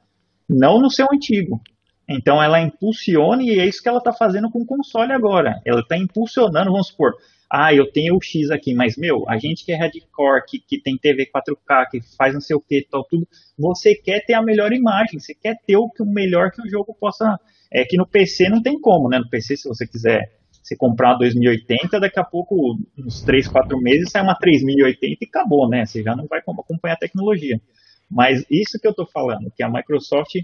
não no seu antigo. Então ela impulsiona e é isso que ela está fazendo com o console agora. Ela está impulsionando, vamos supor, ah, eu tenho o X aqui, mas, meu, a gente que é hardcore, que, que tem TV 4K, que faz não sei o que, tal, tudo, você quer ter a melhor imagem, você quer ter o, o melhor que o jogo possa. É que no PC não tem como, né? No PC, se você quiser você comprar uma 2080, daqui a pouco, uns 3, 4 meses, sai uma 3080 e acabou, né? Você já não vai acompanhar a tecnologia. Mas isso que eu tô falando, que a Microsoft,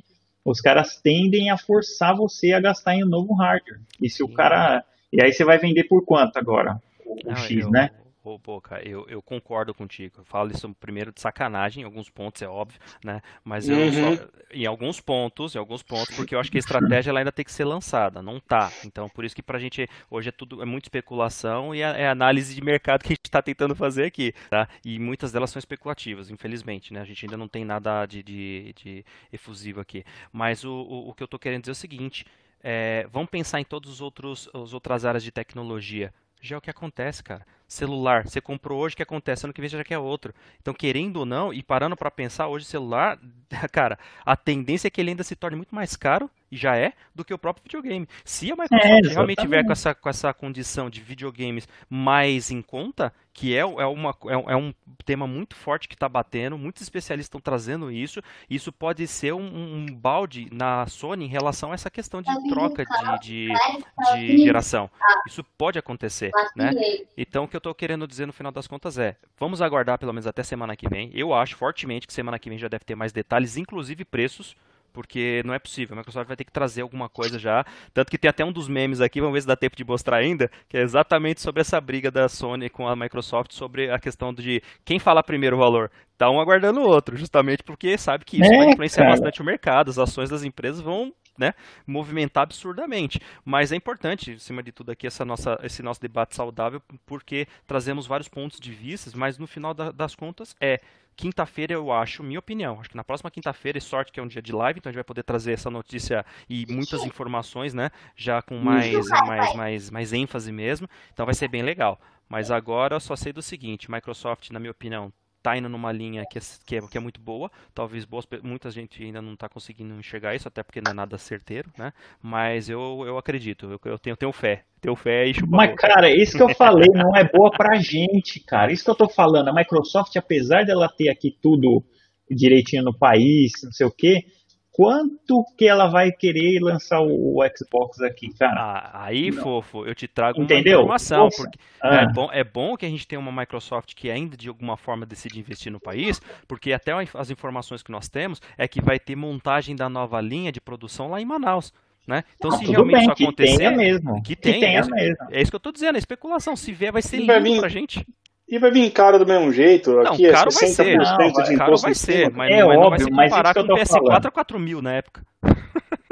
os caras tendem a forçar você a gastar em um novo hardware. E se o cara. E aí você vai vender por quanto agora? O, Não, X, eu, né? Ô, Boca, eu, eu concordo contigo. Eu falo isso primeiro de sacanagem, em alguns pontos é óbvio, né? Mas eu uhum. só, em alguns pontos, em alguns pontos, porque eu acho que a estratégia ela ainda tem que ser lançada, não tá. Então, por isso que pra gente hoje é tudo é muito especulação e é, é análise de mercado que a gente está tentando fazer aqui, tá? E muitas delas são especulativas, infelizmente, né? A gente ainda não tem nada de, de, de efusivo aqui. Mas o, o, o que eu tô querendo dizer é o seguinte. É, vamos pensar em todas as outras áreas de tecnologia já é o que acontece, cara. Celular, você comprou hoje, o que acontece? Ano que vem você já quer outro. Então, querendo ou não, e parando para pensar, hoje celular, cara, a tendência é que ele ainda se torne muito mais caro, e já é, do que o próprio videogame. Se a Microsoft é, realmente tiver com essa, com essa condição de videogames mais em conta, que é, é, uma, é, é um tema muito forte que está batendo, muitos especialistas estão trazendo isso, isso pode ser um, um, balde na Sony em relação a essa questão de troca de, de, de geração. Isso pode acontecer, né? Então, o que eu estou querendo dizer no final das contas é, vamos aguardar pelo menos até semana que vem. Eu acho fortemente que semana que vem já deve ter mais detalhes, inclusive preços, porque não é possível. A Microsoft vai ter que trazer alguma coisa já. Tanto que tem até um dos memes aqui, vamos ver se dá tempo de mostrar ainda, que é exatamente sobre essa briga da Sony com a Microsoft sobre a questão de quem fala primeiro o valor. Tá um aguardando o outro, justamente porque sabe que isso é, vai influenciar cara. bastante o mercado, as ações das empresas vão né, movimentar absurdamente. Mas é importante, acima de tudo, aqui essa nossa, esse nosso debate saudável, porque trazemos vários pontos de vista, mas no final da, das contas é quinta-feira eu acho, minha opinião, acho que na próxima quinta-feira, e sorte que é um dia de live, então a gente vai poder trazer essa notícia e muitas informações, né, já com mais, mais, mais, mais ênfase mesmo, então vai ser bem legal. Mas agora eu só sei do seguinte, Microsoft, na minha opinião, tá indo numa linha que é, que é, que é muito boa, talvez boas, muita gente ainda não está conseguindo enxergar isso, até porque não é nada certeiro, né? Mas eu, eu acredito, eu, eu tenho, tenho fé, tenho fé e chupa Mas, cara, isso que eu falei não é boa pra gente, cara. Isso que eu tô falando, a Microsoft, apesar dela ter aqui tudo direitinho no país, não sei o quê, quanto que ela vai querer lançar o, o Xbox aqui, cara? Ah, aí, não. fofo, eu te trago Entendeu? uma informação. Porque ah. é, bom, é bom que a gente tenha uma Microsoft que ainda de alguma forma decide investir no país, porque até as informações que nós temos é que vai ter montagem da nova linha de produção lá em Manaus. Né? Então, não, se realmente bem, isso acontecer. Que tenha mesmo. Que, tenha, que tenha é, mesmo. É isso que eu tô dizendo, é especulação. Se vier, vai ser lindo pra gente. E vai vir caro do mesmo jeito. Não, Aqui caro é 60% vai ser. Não, de caro vai ser, mas, é não, óbvio, vai se comparar com o PS4 falando. a 4 mil na época.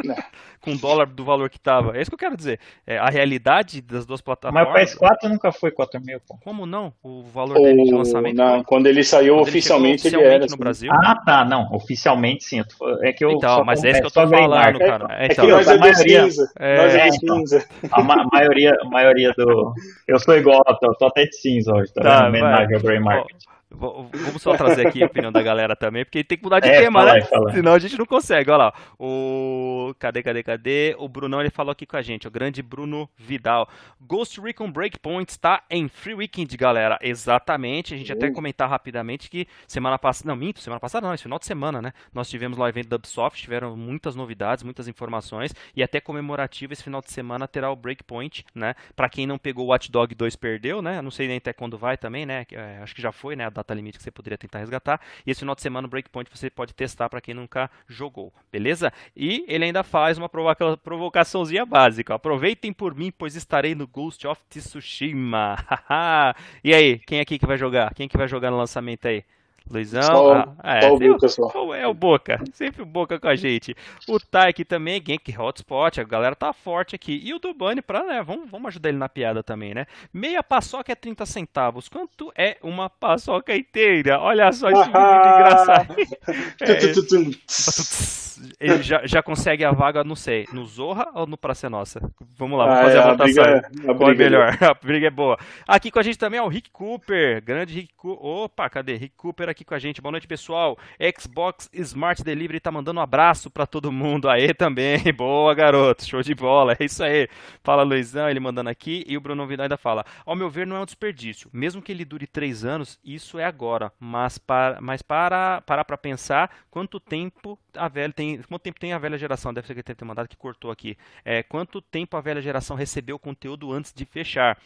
com o dólar do valor que estava. É isso que eu quero dizer. É, a realidade das duas plataformas. Mas o PS4 nunca foi 4 mil, pô. Como não? O valor dele de lançamento. Não, quando ele saiu quando oficialmente, ele, ele era. no assim. Brasil. Ah, tá, não. Oficialmente sim. É que eu. Então, mas é isso que eu tô falando, cara. É, então, é que nós é maioria, cinza. É, nós é, então, cinza. A ma maioria, maioria do. Eu sou igual, tô, tô até de cinza hoje, tá, tá Homenagem ao Brain Market. Vamos só trazer aqui a opinião da galera também, porque tem que mudar de é, tema, fala, né? Fala. Senão a gente não consegue. Olha lá. O. Cadê, cadê, cadê? O Brunão ele falou aqui com a gente, o grande Bruno Vidal. Ghost Recon Breakpoint está em Free Weekend, galera. Exatamente. A gente uh. até comentar rapidamente que semana passada. Não, minto, semana passada não, esse final de semana, né? Nós tivemos lá o evento da Ubisoft, tiveram muitas novidades, muitas informações. E até comemorativo esse final de semana terá o Breakpoint, né? Pra quem não pegou o Watch Dog 2 perdeu, né? Não sei nem até quando vai também, né? É, acho que já foi, né? A data limite que você poderia tentar resgatar. E esse final de semana o Breakpoint você pode testar para quem nunca jogou, beleza? E ele ainda faz uma provoca provocaçãozinha básica. Aproveitem por mim, pois estarei no Ghost of Tsushima. e aí, quem aqui que vai jogar? Quem que vai jogar no lançamento aí? Luizão. Só, ah, é, só o Boca só. É o Boca. Sempre o Boca com a gente. O Taik também, Genk Hotspot. A galera tá forte aqui. E o Dubani, pra, né? Vamos, vamos ajudar ele na piada também, né? Meia paçoca é 30 centavos. Quanto é uma paçoca inteira? Olha só esse vídeo engraçado. é, ele já, já consegue a vaga, não sei, no Zorra ou no Praça Nossa? Vamos lá, vamos ah, fazer é, a votação. A briga, é, a Qual é melhor? É a briga é boa. Aqui com a gente também é o Rick Cooper, grande Rick Cooper. Opa, cadê? Rick Cooper aqui com a gente. Boa noite, pessoal. Xbox Smart Delivery tá mandando um abraço para todo mundo. Aê também. Boa, garoto. Show de bola. É isso aí. Fala, Luizão, ele mandando aqui. E o Bruno Vidal ainda fala: Ao meu ver, não é um desperdício. Mesmo que ele dure três anos, isso é agora. Mas para, mas para parar para pensar quanto tempo a velha tem quanto tempo tem a velha geração? Deve ser que tem mandado que cortou aqui. É, quanto tempo a velha geração recebeu o conteúdo antes de fechar?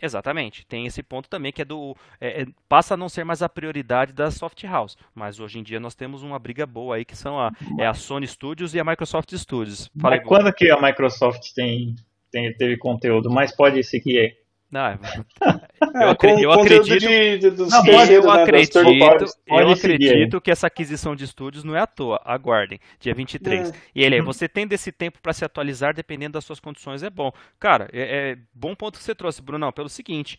Exatamente. Tem esse ponto também que é do. É, é, passa a não ser mais a prioridade da soft house. Mas hoje em dia nós temos uma briga boa aí que são a, é a Sony Studios e a Microsoft Studios. Falei, Mas quando que a Microsoft tem, tem, teve conteúdo? Mas pode seguir não, é, eu, acredito, eu acredito, de, de, não, eu né, acredito, eu acredito que essa aquisição de estúdios não é à toa. Aguardem, dia 23. É. E ele, você tendo esse tempo para se atualizar, dependendo das suas condições, é bom. Cara, é, é bom ponto que você trouxe, Brunão, pelo seguinte: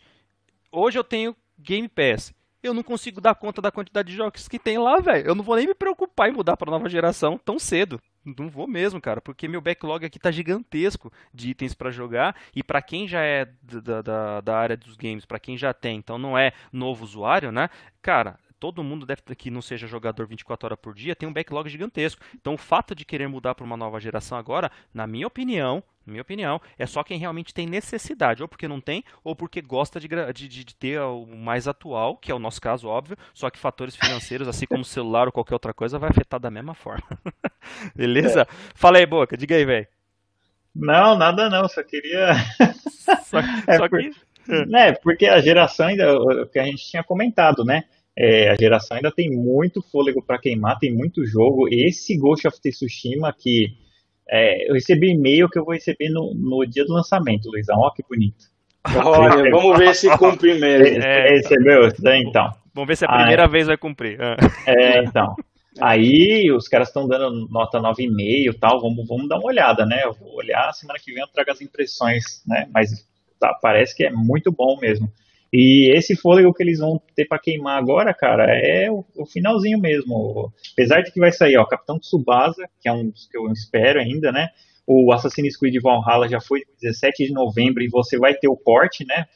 hoje eu tenho Game Pass eu não consigo dar conta da quantidade de jogos que tem lá, velho. Eu não vou nem me preocupar em mudar para nova geração tão cedo. Não vou mesmo, cara, porque meu backlog aqui tá gigantesco de itens para jogar e para quem já é da, da, da área dos games, para quem já tem, então não é novo usuário, né? Cara, todo mundo deve que não seja jogador 24 horas por dia tem um backlog gigantesco. Então o fato de querer mudar para uma nova geração agora, na minha opinião, minha opinião, é só quem realmente tem necessidade, ou porque não tem, ou porque gosta de, de, de, ter o mais atual, que é o nosso caso, óbvio, só que fatores financeiros, assim como celular ou qualquer outra coisa, vai afetar da mesma forma. Beleza? É. Fala aí, Boca, diga aí, velho. Não, nada não, só queria. só, é, só que... É, porque a geração ainda, o que a gente tinha comentado, né? É, a geração ainda tem muito fôlego para queimar, tem muito jogo. Esse Ghost of Tsushima que é, eu recebi e-mail que eu vou receber no, no dia do lançamento, Luizão. Olha que bonito. Olha, vamos ver se cumpre mesmo. É, recebeu isso daí, então. Vamos ver se a primeira ah, vez vai cumprir. Ah. É, então. Aí os caras estão dando nota 9,5 e tal, vamos, vamos dar uma olhada, né? Eu vou olhar, semana que vem eu trago as impressões, né? Mas tá, parece que é muito bom mesmo. E esse fôlego que eles vão ter para queimar agora, cara, é o, o, finalzinho mesmo. Apesar de que vai sair, ó, Capitão Tsubasa, que é um dos que eu espero ainda, né? O Assassin's Creed Valhalla já foi 17 de novembro e você vai ter o porte, né?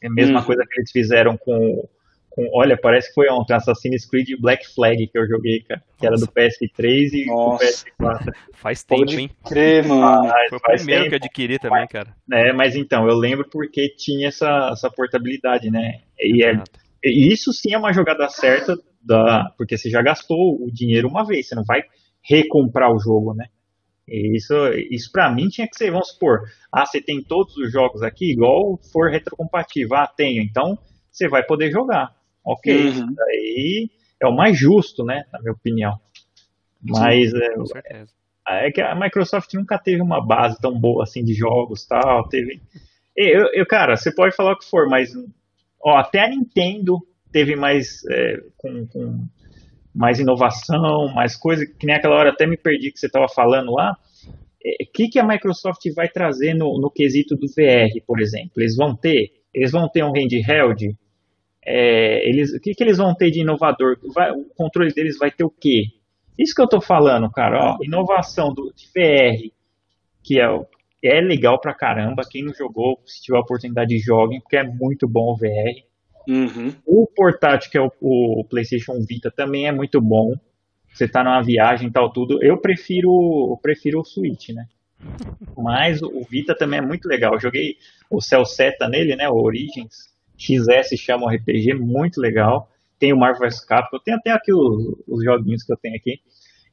É a mesma uhum. coisa que eles fizeram com, com, olha, parece que foi ontem Assassin's Creed Black Flag que eu joguei, cara. Que Nossa. era do PS3 e Nossa. do PS4. Faz tempo, Pode hein? Crer, mano. Ah, foi o primeiro tempo. que eu adquiri também, cara. É, mas então, eu lembro porque tinha essa, essa portabilidade, né? E, é, isso sim é uma jogada certa, da, porque você já gastou o dinheiro uma vez, você não vai recomprar o jogo, né? E isso, isso para mim tinha que ser, vamos supor, ah, você tem todos os jogos aqui, igual for retrocompatível, ah, tenho, então você vai poder jogar. Ok, uhum. isso daí é o mais justo, né, na minha opinião. Mas Sim, é, é, que a Microsoft nunca teve uma base tão boa assim de jogos tal, teve... Eu, eu cara, você pode falar o que for, mas ó, até a Nintendo teve mais é, com, com mais inovação, mais coisa, que nem aquela hora até me perdi que você estava falando lá. O é, que, que a Microsoft vai trazer no, no quesito do VR, por exemplo? Eles vão ter? Eles vão ter um handheld? É, eles, o que, que eles vão ter de inovador? Vai, o controle deles vai ter o quê? Isso que eu estou falando, cara. Ó, inovação do, de VR, que é, é legal pra caramba. Quem não jogou, se tiver a oportunidade, joguem, porque é muito bom o VR. Uhum. O portátil, que é o, o, PlayStation Vita, também é muito bom. Você tá numa viagem e tal, tudo. Eu prefiro, eu prefiro o Switch, né? Mas o Vita também é muito legal. Eu joguei o Celceta nele, né? O Origins. XS chama o RPG, muito legal. Tem o Marvel vs Capcom. Tenho até aqui os, os joguinhos que eu tenho aqui.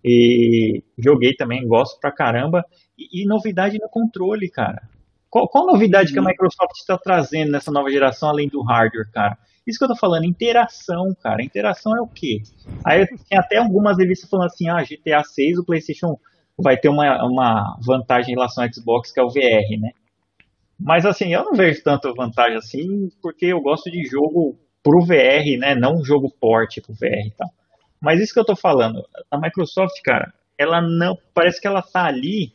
E joguei também, gosto pra caramba. E, e novidade no controle, cara. Qual, qual novidade que a uhum. Microsoft está trazendo nessa nova geração, além do hardware, cara? Isso que eu tô falando, interação, cara. Interação é o quê? Aí tem até algumas revistas falando assim, ah, GTA 6, o PlayStation vai ter uma, uma vantagem em relação ao Xbox, que é o VR, né? Mas assim, eu não vejo tanta vantagem assim, porque eu gosto de jogo pro VR, né? Não um jogo porte pro VR e tal. Mas isso que eu tô falando, a Microsoft, cara, ela não. Parece que ela tá ali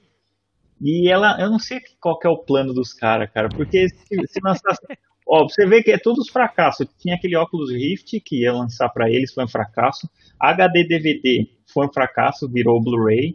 e ela, eu não sei qual é o plano dos caras, cara, porque se, se lançasse. Ó, você vê que é todos os fracassos. Tinha aquele óculos Rift que ia lançar para eles, foi um fracasso. HD DVD foi um fracasso, virou Blu-ray.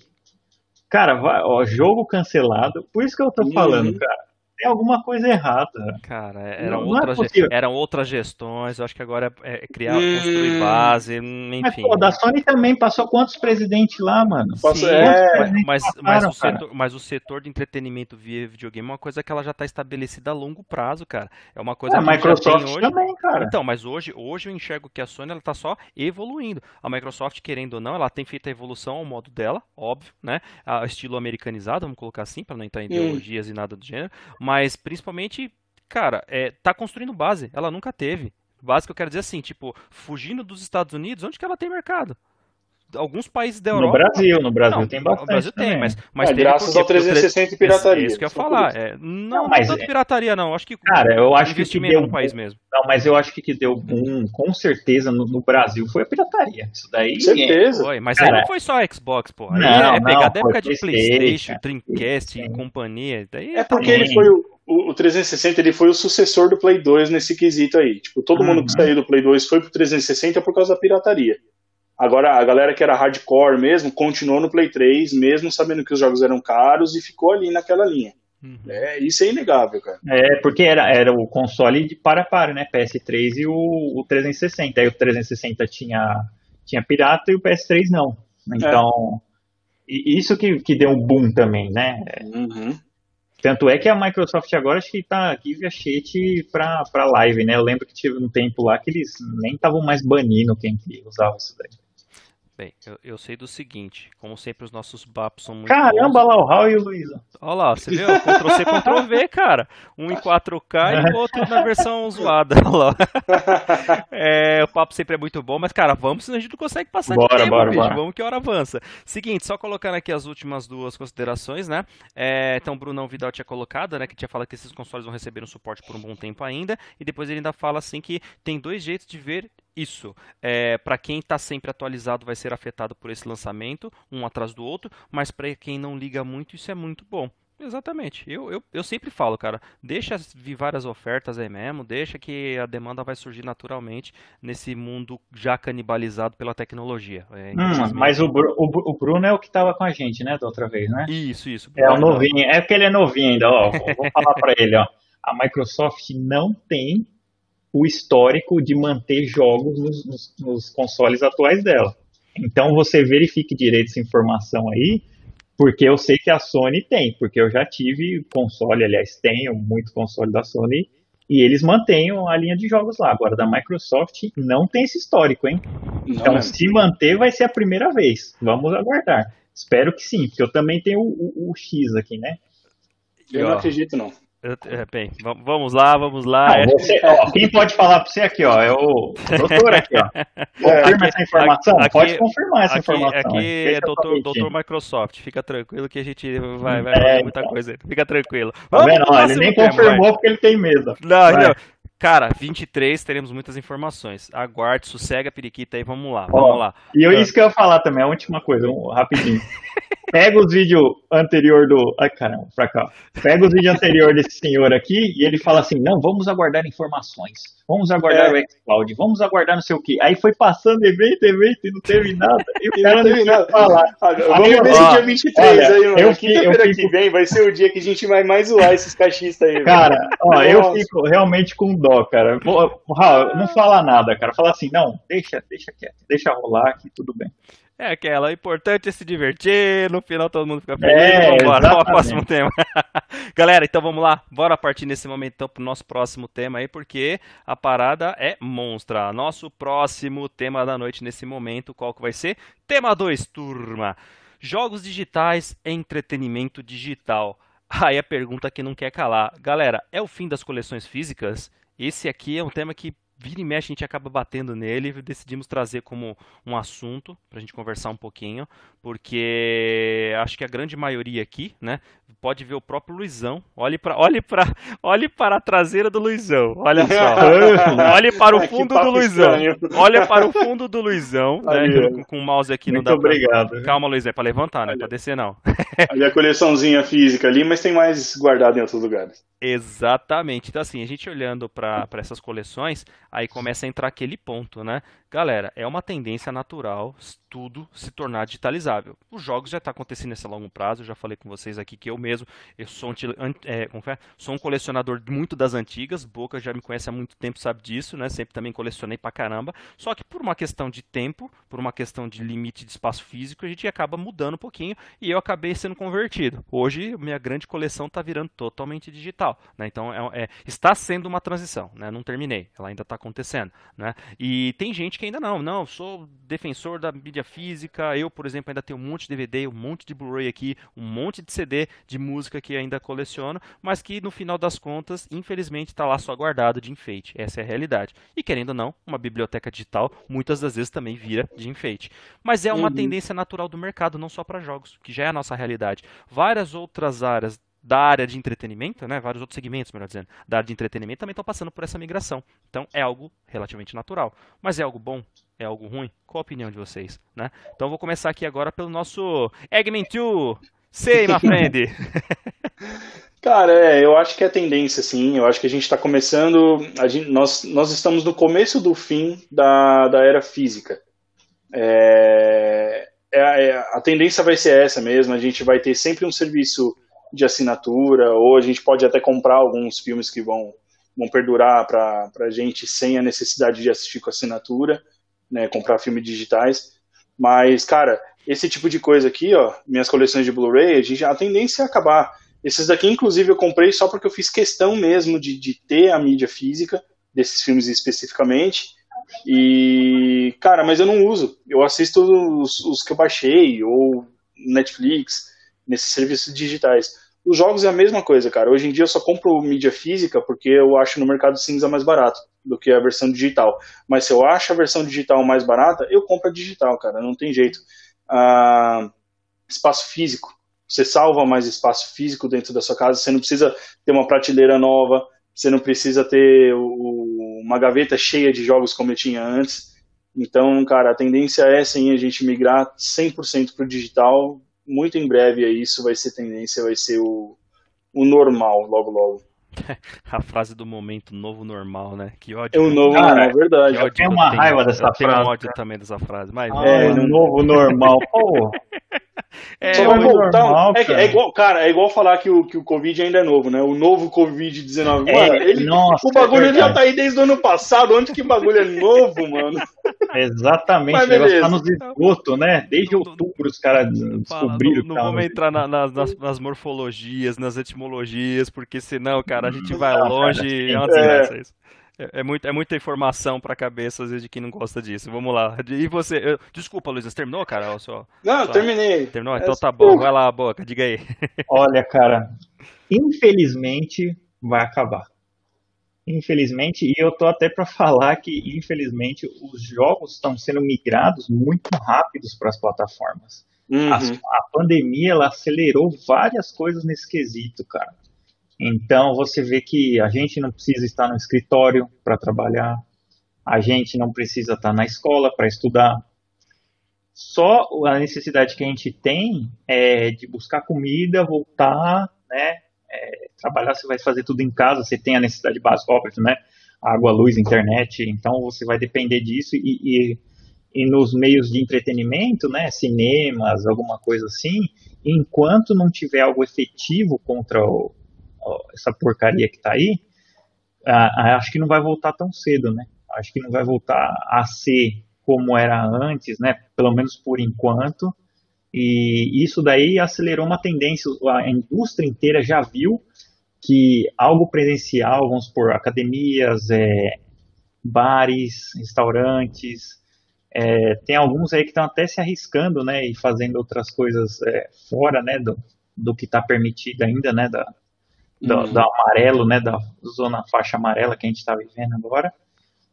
Cara, vai, ó, jogo cancelado. Por isso que eu tô falando, uhum. cara tem alguma coisa errada. Cara, é, eram, não, outras, não é eram outras gestões, eu acho que agora é, é criar, hum... construir base, enfim. Mas, pô, da Sony também passou quantos presidentes lá, mano? Sim, é, mas, passaram, mas, o setor, mas o setor de entretenimento via videogame é uma coisa que ela já está estabelecida a longo prazo, cara. É uma coisa é, que a Microsoft hoje. também, cara. Então, mas hoje, hoje eu enxergo que a Sony ela tá só evoluindo. A Microsoft, querendo ou não, ela tem feito a evolução ao modo dela, óbvio, né? A estilo americanizado, vamos colocar assim, para não entrar em hum. ideologias hum. e nada do gênero. Mas principalmente, cara, é, tá construindo base. Ela nunca teve. Base que eu quero dizer assim, tipo, fugindo dos Estados Unidos, onde que ela tem mercado? Alguns países da Europa. No Brasil, no Brasil não, tem bastante. No Brasil tem, mas, mas é, graças ao 360 e pirataria. É isso que eu ia falar. É, não, não, mas não tanto é, pirataria, não. Acho que cara, eu acho que, que deu no país mesmo. Não, mas eu acho que que deu boom, com certeza, no, no Brasil foi a pirataria. Isso daí. Certeza. Foi, mas cara, aí não foi só Xbox, pô. Aí não, é pegar da época de PlayStation, Dreamcast e companhia. Daí é porque ele foi o o, 360 ele foi o sucessor do Play 2 nesse quesito aí. Tipo, todo uhum. mundo que saiu do Play 2 foi pro 360 por causa da pirataria. Agora, a galera que era hardcore mesmo, continuou no Play 3, mesmo sabendo que os jogos eram caros, e ficou ali naquela linha. Uhum. É, isso é inegável, cara. É, porque era, era o console de para para, né? PS3 e o, o 360. Aí o 360 tinha, tinha pirata e o PS3 não. Então, é. isso que, que deu um boom também, né? Uhum. Tanto é que a Microsoft agora acho que tá give a shit pra, pra live, né? Eu lembro que tive um tempo lá que eles nem estavam mais banindo quem que usava isso daí. Bem, eu, eu, sei do seguinte, como sempre os nossos BAPs são muito Caramba, bons. lá o Raul e o Luísa. Olha lá, você viu? Ctrl C, Ctrl V, cara. Um em 4K e o outro na versão zoada. Lá. É, o papo sempre é muito bom, mas cara, vamos senão a gente não consegue passar bora, de tempo, bora, bicho. Bora. Vamos que a hora avança. Seguinte, só colocando aqui as últimas duas considerações, né? É, então, o Brunão Vidal tinha colocado, né, que tinha falado que esses consoles vão receber um suporte por um bom tempo ainda, e depois ele ainda fala assim que tem dois jeitos de ver isso, é, para quem está sempre atualizado, vai ser afetado por esse lançamento, um atrás do outro, mas para quem não liga muito, isso é muito bom. Exatamente. Eu, eu, eu sempre falo, cara, deixa vir várias ofertas aí mesmo, deixa que a demanda vai surgir naturalmente nesse mundo já canibalizado pela tecnologia. É, hum, mas o, o, o, Bruno é o que estava com a gente, né, da outra vez, né? Isso, isso. É o novinho, é porque ele é novinho ainda, ó. vou falar para ele, ó. A Microsoft não tem o histórico de manter jogos nos, nos, nos consoles atuais dela. Então você verifique direito essa informação aí, porque eu sei que a Sony tem, porque eu já tive console, aliás, tenho muito console da Sony e eles mantêm a linha de jogos lá. Agora, da Microsoft não tem esse histórico, hein? Não então, se manter, vai ser a primeira vez. Vamos aguardar. Espero que sim, porque eu também tenho o, o, o X aqui, né? Eu não acredito, não. É, bem, vamos lá, vamos lá. Não, você, ó, quem pode falar para você aqui, ó, é o doutor aqui, ó. Confirma é, essa informação? Aqui, pode confirmar essa aqui, informação. Aqui é doutor, doutor Microsoft, fica tranquilo que a gente vai, vai é, muita então. coisa. Fica tranquilo. Vamos tá vendo? ele nem confirmou porque ele tem medo. Não, não. Cara, 23 teremos muitas informações. Aguarde, sossega a periquita aí, vamos lá, vamos Ó, lá. E eu, isso que eu ia falar também, a última coisa, um, rapidinho. Pega os vídeos anterior do. Ai, caramba, pra cá. Pega os vídeos anterior desse senhor aqui e ele fala assim: não, vamos aguardar informações. Vamos aguardar é. o xCloud, vamos aguardar não sei o que. Aí foi passando evento, evento e não teve nada. E o cara não teve nada. Falar. Ah, vamos ver esse dia 23 olha, aí, mano. Quinta-feira fico... que vem vai ser o dia que a gente vai mais zoar esses cachistas aí. Cara, ó, eu fico realmente com dó, cara. Raul, não fala nada, cara. Fala assim: não, deixa, deixa quieto, deixa rolar que tudo bem. É aquela, o importante é se divertir, no final todo mundo fica feliz. É, vamos ao próximo tema. Galera, então vamos lá, bora partir nesse momento então pro nosso próximo tema aí, porque a parada é monstra. Nosso próximo tema da noite nesse momento, qual que vai ser? Tema 2, turma. Jogos digitais, entretenimento digital. Aí a pergunta que não quer calar. Galera, é o fim das coleções físicas? Esse aqui é um tema que vira e mexe a gente acaba batendo nele e decidimos trazer como um assunto para a gente conversar um pouquinho, porque acho que a grande maioria aqui, né, pode ver o próprio Luizão. Olhe para olhe para olhe para a traseira do Luizão. Olha só. olhe para o fundo do Luizão. Olha para o fundo do Luizão, né, com, com, o mouse aqui Muito não dá obrigado. Pra... Calma, Luizão, é para levantar, né, para descer não. ali a coleçãozinha física ali, mas tem mais guardado em outros lugares. Exatamente. Então, assim, a gente olhando para essas coleções, aí começa a entrar aquele ponto, né? Galera, é uma tendência natural tudo se tornar digitalizável. Os jogos já está acontecendo nesse longo prazo, eu já falei com vocês aqui que eu mesmo, eu sou um, é, é? sou um colecionador muito das antigas, Boca já me conhece há muito tempo, sabe disso, né? Sempre também colecionei pra caramba. Só que por uma questão de tempo, por uma questão de limite de espaço físico, a gente acaba mudando um pouquinho e eu acabei sendo convertido. Hoje, minha grande coleção está virando totalmente digital, né? Então, é, é, está sendo uma transição, né? Não terminei, ela ainda está acontecendo, né? E tem gente que ainda não, não, sou defensor da mídia física. Eu, por exemplo, ainda tenho um monte de DVD, um monte de Blu-ray aqui, um monte de CD de música que ainda coleciono, mas que no final das contas, infelizmente, está lá só guardado de enfeite. Essa é a realidade. E querendo ou não, uma biblioteca digital muitas das vezes também vira de enfeite. Mas é uma uhum. tendência natural do mercado, não só para jogos, que já é a nossa realidade. Várias outras áreas da área de entretenimento, né, vários outros segmentos, melhor dizendo, da área de entretenimento também estão passando por essa migração. Então é algo relativamente natural. Mas é algo bom? É algo ruim? Qual a opinião de vocês? Né? Então vou começar aqui agora pelo nosso Eggman 2. Say, my friend! Cara, é, eu acho que é tendência, sim. Eu acho que a gente está começando. Gente, nós, nós estamos no começo do fim da, da era física. É, é, é a tendência vai ser essa mesmo. A gente vai ter sempre um serviço de assinatura, ou a gente pode até comprar alguns filmes que vão, vão perdurar para a gente sem a necessidade de assistir com assinatura, né, comprar filmes digitais. Mas, cara, esse tipo de coisa aqui, ó, minhas coleções de Blu-ray, a, a tendência é acabar. Esses daqui, inclusive, eu comprei só porque eu fiz questão mesmo de, de ter a mídia física desses filmes especificamente. E, cara, mas eu não uso. Eu assisto os, os que eu baixei, ou Netflix, nesses serviços digitais. Os jogos é a mesma coisa, cara. Hoje em dia eu só compro mídia física porque eu acho no mercado cinza mais barato do que a versão digital. Mas se eu acho a versão digital mais barata, eu compro a digital, cara. Não tem jeito. Ah, espaço físico. Você salva mais espaço físico dentro da sua casa. Você não precisa ter uma prateleira nova. Você não precisa ter o, uma gaveta cheia de jogos como eu tinha antes. Então, cara, a tendência é sim a gente migrar 100% para o digital muito em breve aí isso vai ser tendência, vai ser o, o normal logo logo. A frase do momento, novo normal, né? Que ódio. É o novo normal, é verdade. Eu tenho uma raiva dessa eu frase. Eu ódio também dessa frase, mas... Ah, é, o novo normal, pô. É, Só vai voltar. Normal, é, é, igual, cara, é igual falar que o, que o Covid ainda é novo, né? O novo Covid-19. É, ele, nossa, o bagulho é já tá aí desde o ano passado. Onde que o bagulho é novo, mano? Exatamente. Mas beleza. Tá nos esgoto, né? Desde outubro os caras descobriram. Não, não vamos entrar na, nas, nas, morfologias, nas etimologias, porque senão, cara, a gente vai longe e é uma desgraça isso. É, é, muito, é muita informação pra cabeça, às vezes, de quem não gosta disso. Vamos lá. E você. Eu, desculpa, Luiz, você terminou, cara? Só, não, só... terminei. Terminou? Então tá bom. Vai lá, boca, diga aí. Olha, cara, infelizmente vai acabar. Infelizmente, e eu tô até para falar que, infelizmente, os jogos estão sendo migrados muito rápidos para as plataformas. Uhum. A, a pandemia ela acelerou várias coisas nesse quesito, cara. Então você vê que a gente não precisa estar no escritório para trabalhar, a gente não precisa estar na escola para estudar. Só a necessidade que a gente tem é de buscar comida, voltar, né? É, trabalhar, você vai fazer tudo em casa, você tem a necessidade básica, óbvio, né? Água, luz, internet, então você vai depender disso e, e, e nos meios de entretenimento, né? Cinemas, alguma coisa assim, enquanto não tiver algo efetivo contra o, essa porcaria que está aí, acho que não vai voltar tão cedo, né? Acho que não vai voltar a ser como era antes, né? Pelo menos por enquanto. E isso daí acelerou uma tendência. A indústria inteira já viu que algo presencial, vamos supor, academias, é, bares, restaurantes, é, tem alguns aí que estão até se arriscando, né, e fazendo outras coisas é, fora, né, do, do que está permitido ainda, né, da, do, uhum. do, amarelo, né, da zona faixa amarela que a gente está vivendo agora.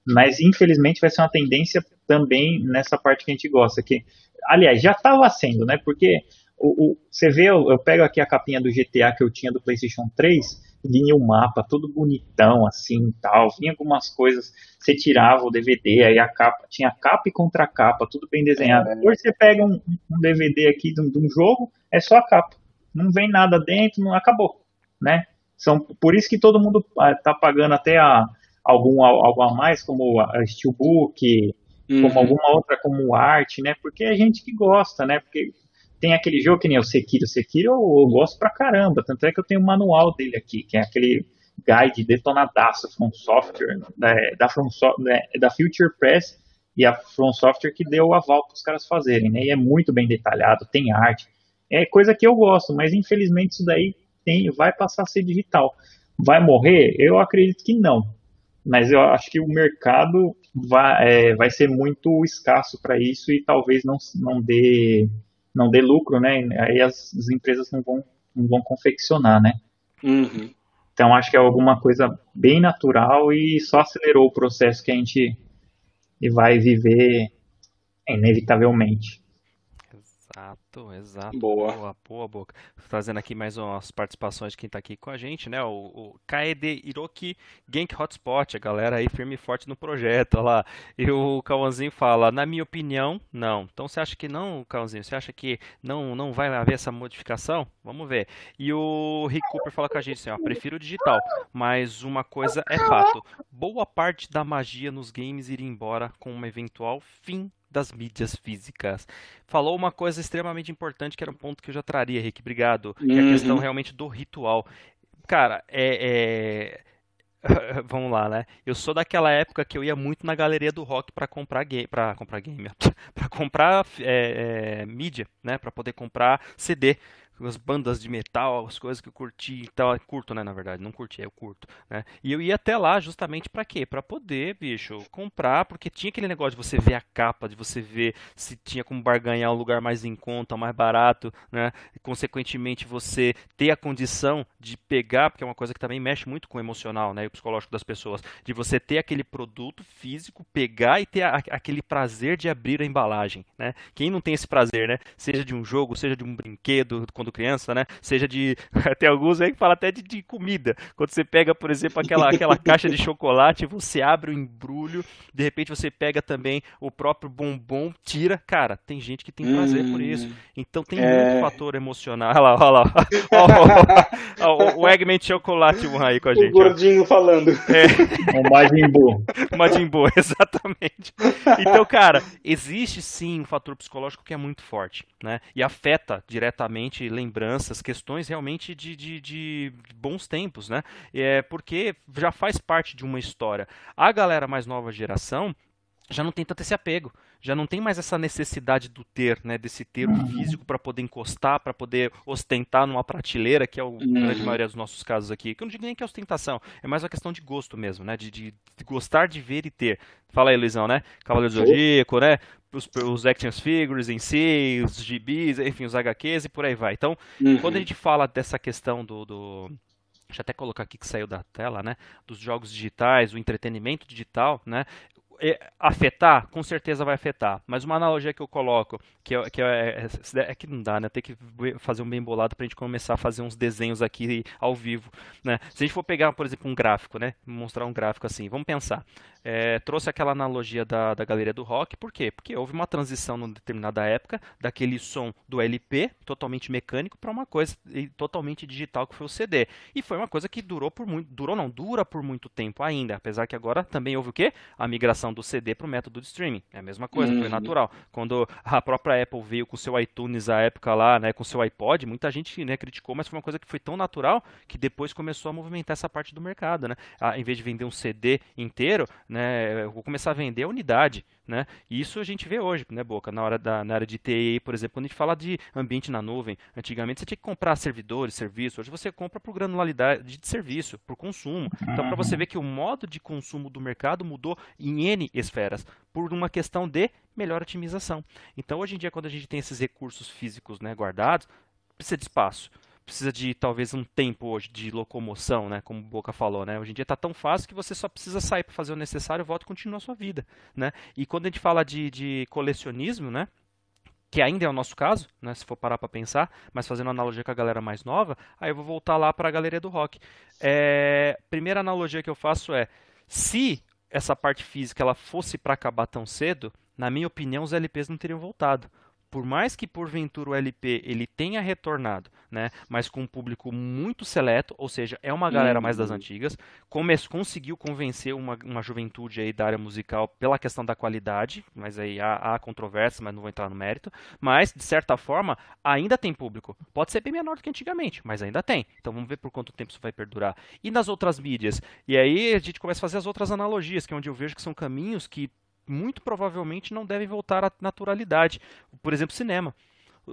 Mas infelizmente vai ser uma tendência também nessa parte que a gente gosta, que aliás já estava sendo, né? Porque o, o, você vê, eu, eu, pego aqui a capinha do GTA que eu tinha do PlayStation 3, vinha o mapa todo bonitão assim, tal, vinha algumas coisas, você tirava o DVD, aí a capa tinha capa e contra capa, tudo bem desenhado. É. Hoje você pega um, um DVD aqui de um, de um jogo, é só a capa, não vem nada dentro, não acabou, né? São, por isso que todo mundo está pagando até a, algum algo a mais, como a Steelbook, uhum. como alguma outra, como arte, né? Porque é gente que gosta, né? Porque tem aquele jogo que nem o Sekiro. O Sekiro eu, eu gosto pra caramba, tanto é que eu tenho o um manual dele aqui, que é aquele guide detonadaço From Software, da, da, From né, da Future Press e a From Software que deu o aval para os caras fazerem, né? E é muito bem detalhado, tem arte. É coisa que eu gosto, mas infelizmente isso daí tem, vai passar a ser digital. Vai morrer? Eu acredito que não. Mas eu acho que o mercado vai, é, vai ser muito escasso para isso e talvez não, não, dê, não dê lucro, né? Aí as, as empresas não vão, não vão confeccionar, né? Uhum. Então acho que é alguma coisa bem natural e só acelerou o processo que a gente vai viver inevitavelmente. Exato, exato. Boa. Boa, boa, boa. Trazendo aqui mais umas participações de quem está aqui com a gente, né? O, o Kaede Hiroki Genk Hotspot, a galera aí firme e forte no projeto, olha lá. E o Cauãzinho fala, na minha opinião, não. Então você acha que não, Cauãzinho? Você acha que não, não vai haver essa modificação? Vamos ver. E o Rick Cooper fala com a gente assim, ó, prefiro o digital, mas uma coisa é fato. Boa parte da magia nos games iria embora com um eventual fim das mídias físicas. Falou uma coisa extremamente importante, que era um ponto que eu já traria, Rick, obrigado, que é a questão uhum. realmente do ritual. Cara, é... é... Vamos lá, né? Eu sou daquela época que eu ia muito na galeria do rock para comprar game, para comprar game, para comprar é, é, mídia, né? Para poder comprar CD as bandas de metal, as coisas que eu curti, então, curto, né, na verdade, não curti, eu curto, né? E eu ia até lá justamente para quê? Para poder, bicho, comprar, porque tinha aquele negócio de você ver a capa, de você ver se tinha como barganhar um lugar mais em conta, mais barato, né? E, consequentemente você ter a condição de pegar, porque é uma coisa que também mexe muito com o emocional, né, e o psicológico das pessoas, de você ter aquele produto físico, pegar e ter a, aquele prazer de abrir a embalagem, né? Quem não tem esse prazer, né? Seja de um jogo, seja de um brinquedo, quando quando criança, né? Seja de. Tem alguns aí que falam até de, de, comida. Quando você pega, por exemplo, aquela, aquela caixa de chocolate, você abre o embrulho, de repente você pega também o próprio bombom, tira. Cara, tem gente que tem prazer hum, por isso. Hum. Então tem é... muito fator emocional. Olha lá, olha lá. Olha, o Eggman chocolate aí com a gente. O gordinho ó. falando. É. O Majin Buu. Majin Buu, exatamente. Então, cara, existe sim um fator psicológico que é muito forte, né? E afeta diretamente lembranças, questões realmente de, de, de bons tempos, né? É porque já faz parte de uma história. A galera mais nova geração já não tem tanto esse apego, já não tem mais essa necessidade do ter, né, desse ter uhum. físico para poder encostar, para poder ostentar numa prateleira, que é o uhum. grande maioria dos nossos casos aqui. Que eu não digo nem que é ostentação, é mais uma questão de gosto mesmo, né, de, de, de gostar de ver e ter. Fala aí, Luizão, né? Cavaleiro do Zodíaco, né? Os, os action figures em si, os gibis, enfim, os HQs e por aí vai. Então, uhum. quando a gente fala dessa questão do, do Deixa eu até colocar aqui que saiu da tela, né? Dos jogos digitais, o entretenimento digital, né? É, afetar, com certeza vai afetar. Mas uma analogia que eu coloco, que, é, que é, é, que não dá, né? Tem que fazer um bem bolado para a gente começar a fazer uns desenhos aqui ao vivo, né? Se a gente for pegar, por exemplo, um gráfico, né? Mostrar um gráfico assim, vamos pensar. É, trouxe aquela analogia da, da galeria do rock, por quê? Porque houve uma transição numa determinada época daquele som do LP, totalmente mecânico, para uma coisa totalmente digital que foi o CD. E foi uma coisa que durou por muito, durou não, dura por muito tempo ainda, apesar que agora também houve o quê? A migração do CD para o método de streaming. É a mesma coisa, uhum. foi natural. Quando a própria Apple veio com o seu iTunes à época lá, né, com o seu iPod, muita gente né, criticou, mas foi uma coisa que foi tão natural que depois começou a movimentar essa parte do mercado. Né? Ah, em vez de vender um CD inteiro, né, vou começar a vender a unidade. Né? E isso a gente vê hoje, né, Boca? Na, hora da, na área de TI, por exemplo, quando a gente fala de ambiente na nuvem, antigamente você tinha que comprar servidores, serviço, hoje você compra por granularidade de serviço, por consumo. Então, para você ver que o modo de consumo do mercado mudou em N esferas, por uma questão de melhor otimização. Então, hoje em dia, quando a gente tem esses recursos físicos né, guardados, precisa de espaço precisa de talvez um tempo hoje de locomoção, né? Como o Boca falou, né? Hoje em dia está tão fácil que você só precisa sair para fazer o necessário, volta e continua a sua vida, né? E quando a gente fala de, de colecionismo, né? que ainda é o nosso caso, né, se for parar para pensar, mas fazendo analogia com a galera mais nova, aí eu vou voltar lá para a galeria do rock. É, primeira analogia que eu faço é, se essa parte física ela fosse para acabar tão cedo, na minha opinião, os LPs não teriam voltado por mais que porventura o LP ele tenha retornado, né, mas com um público muito seleto, ou seja, é uma galera mais das uhum. antigas, come conseguiu convencer uma, uma juventude aí da área musical pela questão da qualidade, mas aí há, há controvérsia, mas não vou entrar no mérito, mas de certa forma ainda tem público. Pode ser bem menor do que antigamente, mas ainda tem. Então vamos ver por quanto tempo isso vai perdurar. E nas outras mídias? E aí a gente começa a fazer as outras analogias, que é onde eu vejo que são caminhos que muito provavelmente não devem voltar à naturalidade. Por exemplo, cinema.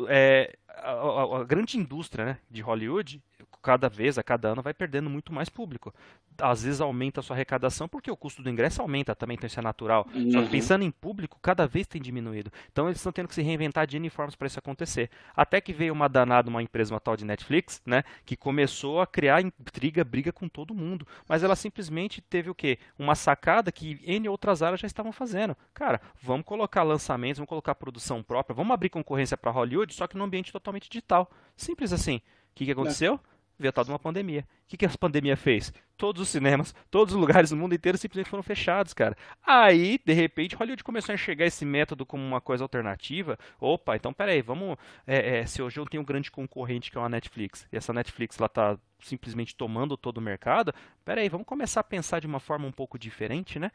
É, a, a, a, grande indústria né, de Hollywood, cada vez, a cada ano, vai perdendo muito mais público às vezes aumenta a sua arrecadação porque o custo do ingresso aumenta também, então isso é natural. Uhum. Só que uhum. pensando em público, cada vez tem diminuído. Então eles estão tendo que se reinventar de uniformes para isso acontecer. Até que veio uma danada, uma empresa, uma tal de Netflix, né, que começou a criar intriga, briga com todo mundo. Mas ela simplesmente teve o quê? Uma sacada que N outras áreas já estavam fazendo. Cara, vamos colocar lançamentos, vamos colocar produção própria, vamos abrir concorrência para Hollywood, só que num ambiente totalmente digital. Simples assim. O que, que aconteceu? É de uma pandemia. O que, que a pandemia fez? Todos os cinemas, todos os lugares do mundo inteiro simplesmente foram fechados, cara. Aí, de repente, Hollywood começou a enxergar esse método como uma coisa alternativa. Opa, então peraí, vamos. É, é, se hoje eu tenho um grande concorrente que é uma Netflix, e essa Netflix ela tá simplesmente tomando todo o mercado, peraí, vamos começar a pensar de uma forma um pouco diferente, né?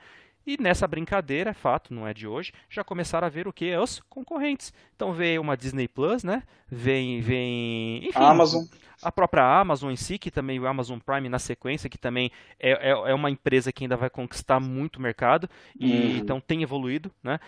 E nessa brincadeira, é fato, não é de hoje, já começaram a ver o que? Os concorrentes. Então veio uma Disney Plus, né? Vem, vem. Enfim, a Amazon. A própria Amazon em si, que também o Amazon Prime na sequência, que também é, é, é uma empresa que ainda vai conquistar muito mercado. E uhum. então tem evoluído, né?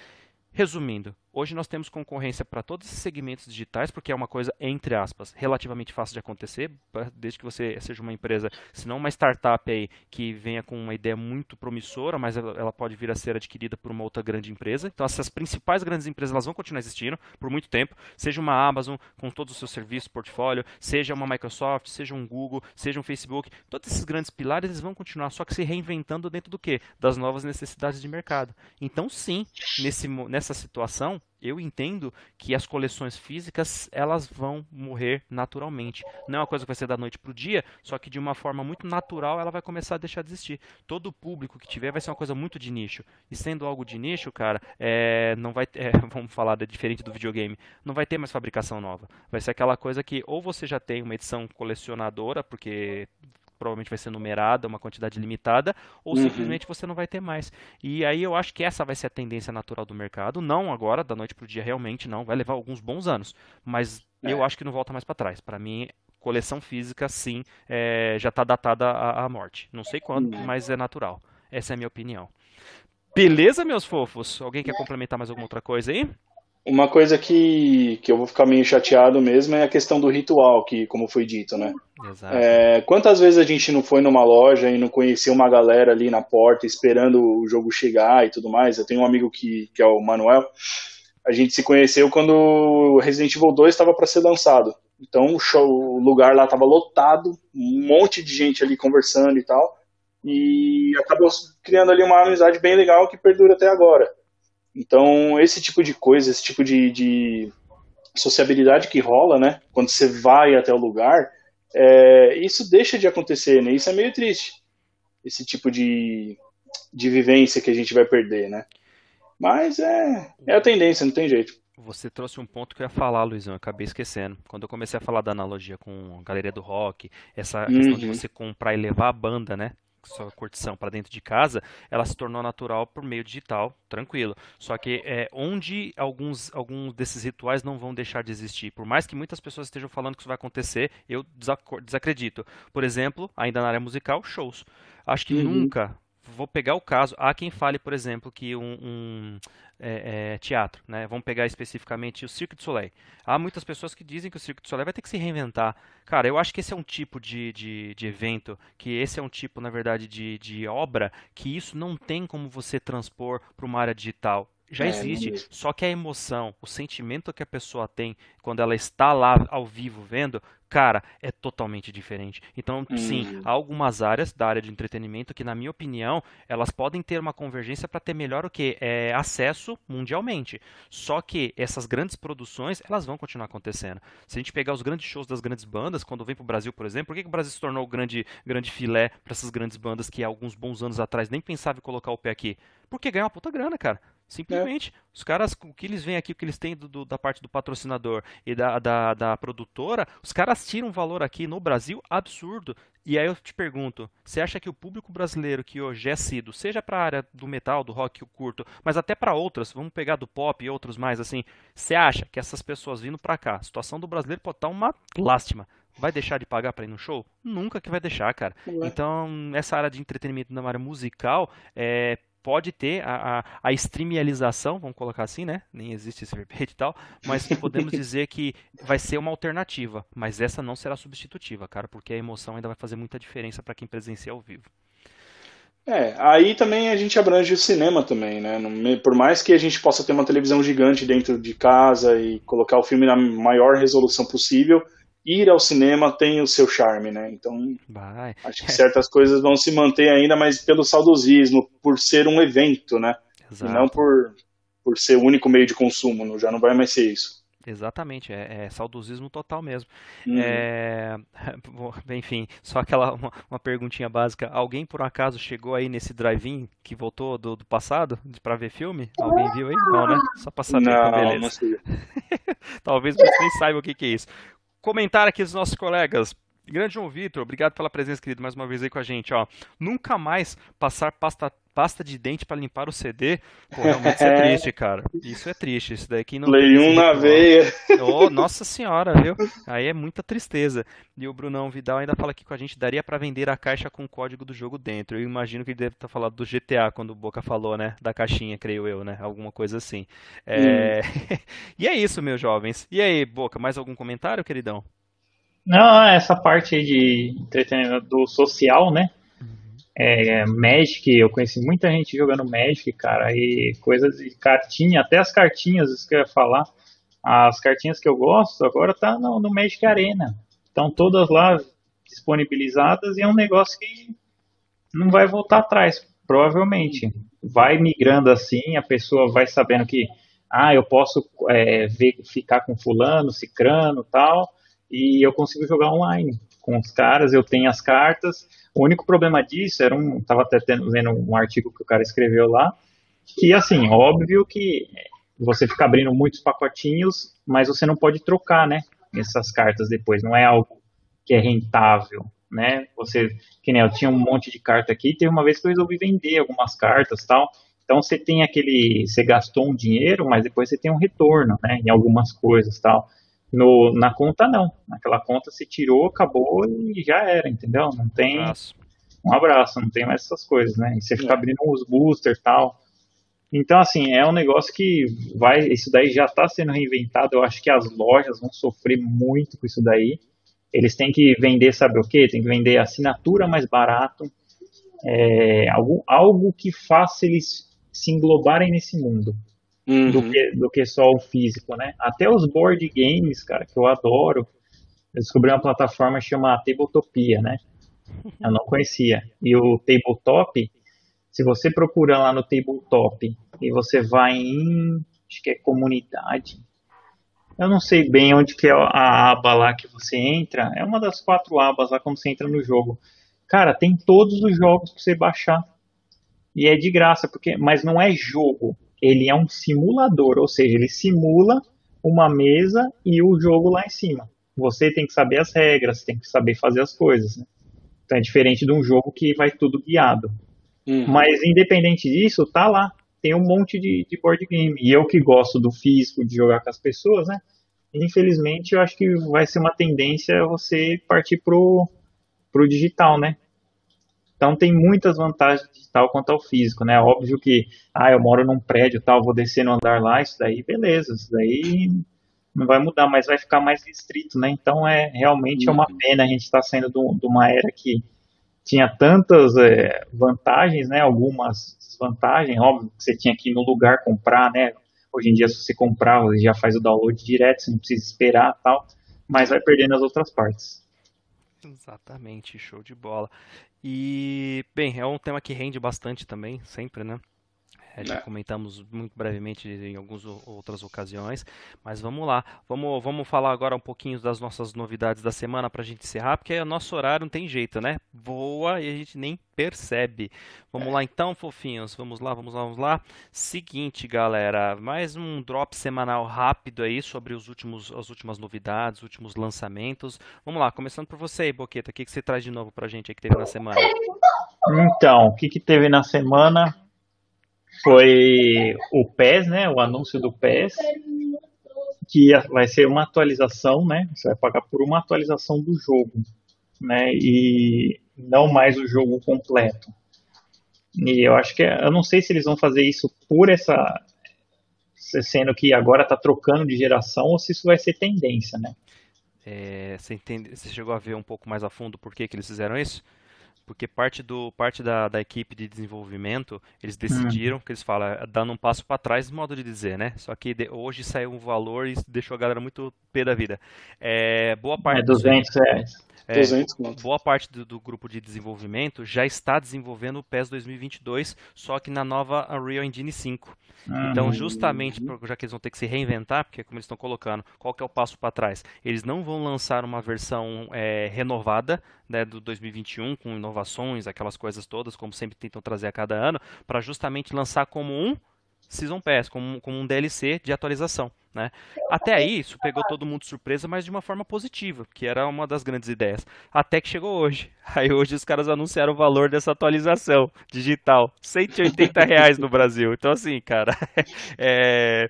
Resumindo, Hoje nós temos concorrência para todos esses segmentos digitais, porque é uma coisa, entre aspas, relativamente fácil de acontecer, desde que você seja uma empresa, se não uma startup aí, que venha com uma ideia muito promissora, mas ela, pode vir a ser adquirida por uma outra grande empresa. Então essas principais grandes empresas elas vão continuar existindo por muito tempo, seja uma Amazon com todos os seus serviços, portfólio, seja uma Microsoft, seja um Google, seja um Facebook, todos esses grandes pilares eles vão continuar, só que se reinventando dentro do que? Das novas necessidades de mercado. Então sim, nesse, nessa situação, eu entendo que as coleções físicas elas vão morrer naturalmente. Não é uma coisa que vai ser da noite para o dia, só que de uma forma muito natural ela vai começar a deixar de existir. Todo público que tiver vai ser uma coisa muito de nicho. E sendo algo de nicho, cara, é, não vai, é, vamos falar é diferente do videogame, não vai ter mais fabricação nova. Vai ser aquela coisa que ou você já tem uma edição colecionadora, porque provavelmente vai ser numerada, uma quantidade limitada, ou uhum. simplesmente você não vai ter mais. E aí eu acho que essa vai ser a tendência natural do mercado, não agora, da noite para o dia, realmente não, vai levar alguns bons anos, mas é. eu acho que não volta mais para trás. Para mim, coleção física, sim, é, já está datada à, morte. Não sei quando, uhum. mas é natural. Essa é a minha opinião. Beleza, meus fofos? Alguém quer complementar mais alguma outra coisa aí? Uma coisa que, que eu vou ficar meio chateado mesmo é a questão do ritual, que como foi dito, né? Exato. É, quantas vezes a gente não foi numa loja e não conhecia uma galera ali na porta esperando o jogo chegar e tudo mais? Eu tenho um amigo que, que é o Manuel. A gente se conheceu quando o Resident Evil 2 estava para ser lançado. Então o, show, o lugar lá estava lotado, um monte de gente ali conversando e tal. E acabou criando ali uma amizade bem legal que perdura até agora. Então, esse tipo de coisa, esse tipo de, de sociabilidade que rola, né? Quando você vai até o lugar, é, isso deixa de acontecer, né? Isso é meio triste. Esse tipo de, de vivência que a gente vai perder, né? Mas é, é a tendência, não tem jeito. Você trouxe um ponto que eu ia falar, Luizão, eu acabei esquecendo. Quando eu comecei a falar da analogia com a galeria do rock, essa questão uhum. de você comprar e levar a banda, né? Sua curtição para dentro de casa, ela se tornou natural por meio digital, tranquilo. Só que é, onde alguns, alguns desses rituais não vão deixar de existir. Por mais que muitas pessoas estejam falando que isso vai acontecer, eu desacredito. Por exemplo, ainda na área musical, shows. Acho que uhum. nunca vou pegar o caso. Há quem fale, por exemplo, que um, um é, é, teatro, né? Vamos pegar especificamente o Cirque du Soleil. Há muitas pessoas que dizem que o Cirque du Soleil vai ter que se reinventar. Cara, eu acho que esse é um tipo de, de, de evento, que esse é um tipo, na verdade, de, de obra, que isso não tem como você transpor para uma área digital já é, existe. Só que a emoção, o sentimento que a pessoa tem quando ela está lá ao vivo vendo, cara, é totalmente diferente. Então, hum. sim, há algumas áreas da área de entretenimento que, na minha opinião, elas podem ter uma convergência para ter melhor o que é acesso mundialmente. Só que essas grandes produções, elas vão continuar acontecendo. Se a gente pegar os grandes shows das grandes bandas, quando vem para o Brasil, por exemplo, por que, que o Brasil se tornou o grande, grande filé para essas grandes bandas que há alguns bons anos atrás nem pensava em colocar o pé aqui? Porque ganha uma puta grana, cara. Simplesmente, é. os caras, o que eles veem aqui, o que eles têm do, do, da parte do patrocinador e da, da, da, produtora, os caras tiram um valor aqui no Brasil absurdo. E aí eu te pergunto, você acha que o público brasileiro que hoje é sido, seja para a área do metal, do rock, o curto, mas até para outras, vamos pegar do pop e outros mais assim, você acha que essas pessoas vindo para cá, a situação do brasileiro pode estar uma lástima, vai deixar de pagar para ir no show? Nunca que vai deixar, cara. É. Então, essa área de entretenimento na área musical é pode ter a, a, a streamialização, vamos colocar assim, né? Nem existe esse verbete e tal, mas podemos dizer que vai ser uma alternativa, mas essa não será substitutiva, cara, porque a emoção ainda vai fazer muita diferença para quem presencia ao vivo. É, aí também a gente abrange o cinema também, né? Por mais que a gente possa ter uma televisão gigante dentro de casa e colocar o filme na maior resolução possível, ir ao cinema tem o seu charme, né? Então, Vai. acho que certas coisas vão se manter ainda, mas pelo saudosismo, por ser um evento, né? Exato. E não por, por ser o único meio de consumo, já não vai mais ser isso. Exatamente, é, é, saudosismo total mesmo. Uhum. É, enfim, só aquela uma, uma, perguntinha básica. Alguém por acaso chegou aí nesse drive-in que voltou do, do passado para ver filme? Alguém viu aí? Não, né? Só para saber. Não, beleza. não. Talvez você nem saiba o que, que é isso comentário aqui dos nossos colegas. Grande João Vitor, obrigado pela presença, querido, mais uma vez aí com a gente. Ó, nunca mais passar pasta, pasta de dente para limpar o CD. Pô, realmente isso é triste, cara. Isso é triste. Isso daqui não Play 1 na veia. Oh, nossa senhora, viu? Aí é muita tristeza. E o Brunão Vidal ainda fala aqui com a gente: daria para vender a caixa com o código do jogo dentro. Eu imagino que ele deve estar falando do GTA quando o Boca falou, né? Da caixinha, creio eu, né? Alguma coisa assim. É... Hum. e é isso, meus jovens. E aí, Boca, mais algum comentário, queridão? Não, essa parte de entretenimento do social, né? É, Magic, eu conheci muita gente jogando Magic, cara, e coisas de cartinha, até as cartinhas, isso que eu ia falar, as cartinhas que eu gosto agora tá no, no Magic Arena. Estão todas lá disponibilizadas e é um negócio que não vai voltar atrás, provavelmente. Vai migrando assim, a pessoa vai sabendo que ah, eu posso é, ver, ficar com fulano, cicrano tal, e eu consigo jogar online com os caras, eu tenho as cartas. O único problema disso era um, tava até tendo, vendo um artigo que o cara escreveu lá, que assim, óbvio que você fica abrindo muitos pacotinhos, mas você não pode trocar, né, essas cartas depois, não é algo que é rentável, né? Você, que nem eu tinha um monte de carta aqui, teve uma vez que eu resolvi vender algumas cartas, tal. Então você tem aquele, você gastou um dinheiro, mas depois você tem um retorno, né, em algumas coisas, tal. No, na conta não, naquela conta se tirou, acabou e já era, entendeu? Não tem um abraço, um abraço não tem mais essas coisas, né? E você fica é. abrindo os boosters, tal. Então, assim, é um negócio que vai. Isso daí já está sendo reinventado. Eu acho que as lojas vão sofrer muito com isso daí. Eles têm que vender, sabe o quê? Tem que vender assinatura mais barato. É, algo, algo que faça eles se englobarem nesse mundo. Uhum. Do, que, do que só o físico, né? Até os board games, cara, que eu adoro. Eu descobri uma plataforma chamada Tabletopia, né? Eu não conhecia. E o Tabletop, se você procura lá no Tabletop e você vai em, acho que é comunidade, eu não sei bem onde que é a aba lá que você entra. É uma das quatro abas lá quando você entra no jogo. Cara, tem todos os jogos para você baixar. E é de graça, porque mas não é jogo. Ele é um simulador, ou seja, ele simula uma mesa e o jogo lá em cima. Você tem que saber as regras, tem que saber fazer as coisas. Né? Então é diferente de um jogo que vai tudo guiado. Uhum. Mas independente disso, tá lá tem um monte de, de board game. E eu que gosto do físico, de jogar com as pessoas, né? Infelizmente, eu acho que vai ser uma tendência você partir pro, pro digital, né? Então tem muitas vantagens digital quanto ao físico, né? Óbvio que, ah, eu moro num prédio tal, vou descer no andar lá, isso daí, beleza, isso daí não vai mudar, mas vai ficar mais restrito, né? Então é realmente é uma uhum. pena a gente estar tá saindo de uma era que tinha tantas é, vantagens, né? Algumas desvantagens, óbvio que você tinha que ir no lugar comprar, né? Hoje em dia, se você comprar, você já faz o download direto, você não precisa esperar tal, mas vai perdendo as outras partes. Exatamente, show de bola. E, bem, é um tema que rende bastante também, sempre, né? É, já é. comentamos muito brevemente em algumas outras ocasiões, mas vamos lá. Vamos, vamos falar agora um pouquinho das nossas novidades da semana para a gente encerrar, porque o nosso horário não tem jeito, né? Voa e a gente nem percebe. Vamos é. lá então, fofinhos. Vamos lá, vamos lá, vamos lá. Seguinte, galera, mais um drop semanal rápido aí sobre os últimos, as últimas novidades, os últimos lançamentos. Vamos lá, começando por você aí, Boqueta. O que, que você traz de novo para a gente aí que teve na semana? Então, o que, que teve na semana? Foi o PES, né, o anúncio do PES, que vai ser uma atualização, né, você vai pagar por uma atualização do jogo, né, e não mais o jogo completo. E eu acho que, eu não sei se eles vão fazer isso por essa, sendo que agora está trocando de geração, ou se isso vai ser tendência, né. É, você, entende, você chegou a ver um pouco mais a fundo por que, que eles fizeram isso? Porque parte do parte da, da equipe de desenvolvimento eles decidiram hum. que eles falam é, dando um passo para trás modo de dizer né só que de, hoje saiu um valor e deixou a galera muito pé da vida é, boa parte é 200 reais é, 200 boa parte do, do, grupo de desenvolvimento já está desenvolvendo o PES 2022, só que na nova Unreal Engine 5. Ah, então, justamente, já que eles vão ter que se reinventar, porque como eles estão colocando, qual que é o passo para trás? Eles não vão lançar uma versão é, renovada né, do 2021 com inovações, aquelas coisas todas, como sempre tentam trazer a cada ano, para justamente lançar como um Season Pass, como, como um DLC de atualização. Né? Até aí, isso pegou todo mundo de surpresa, mas de uma forma positiva, que era uma das grandes ideias. Até que chegou hoje. Aí hoje os caras anunciaram o valor dessa atualização digital. 180 reais no Brasil. Então assim, cara, é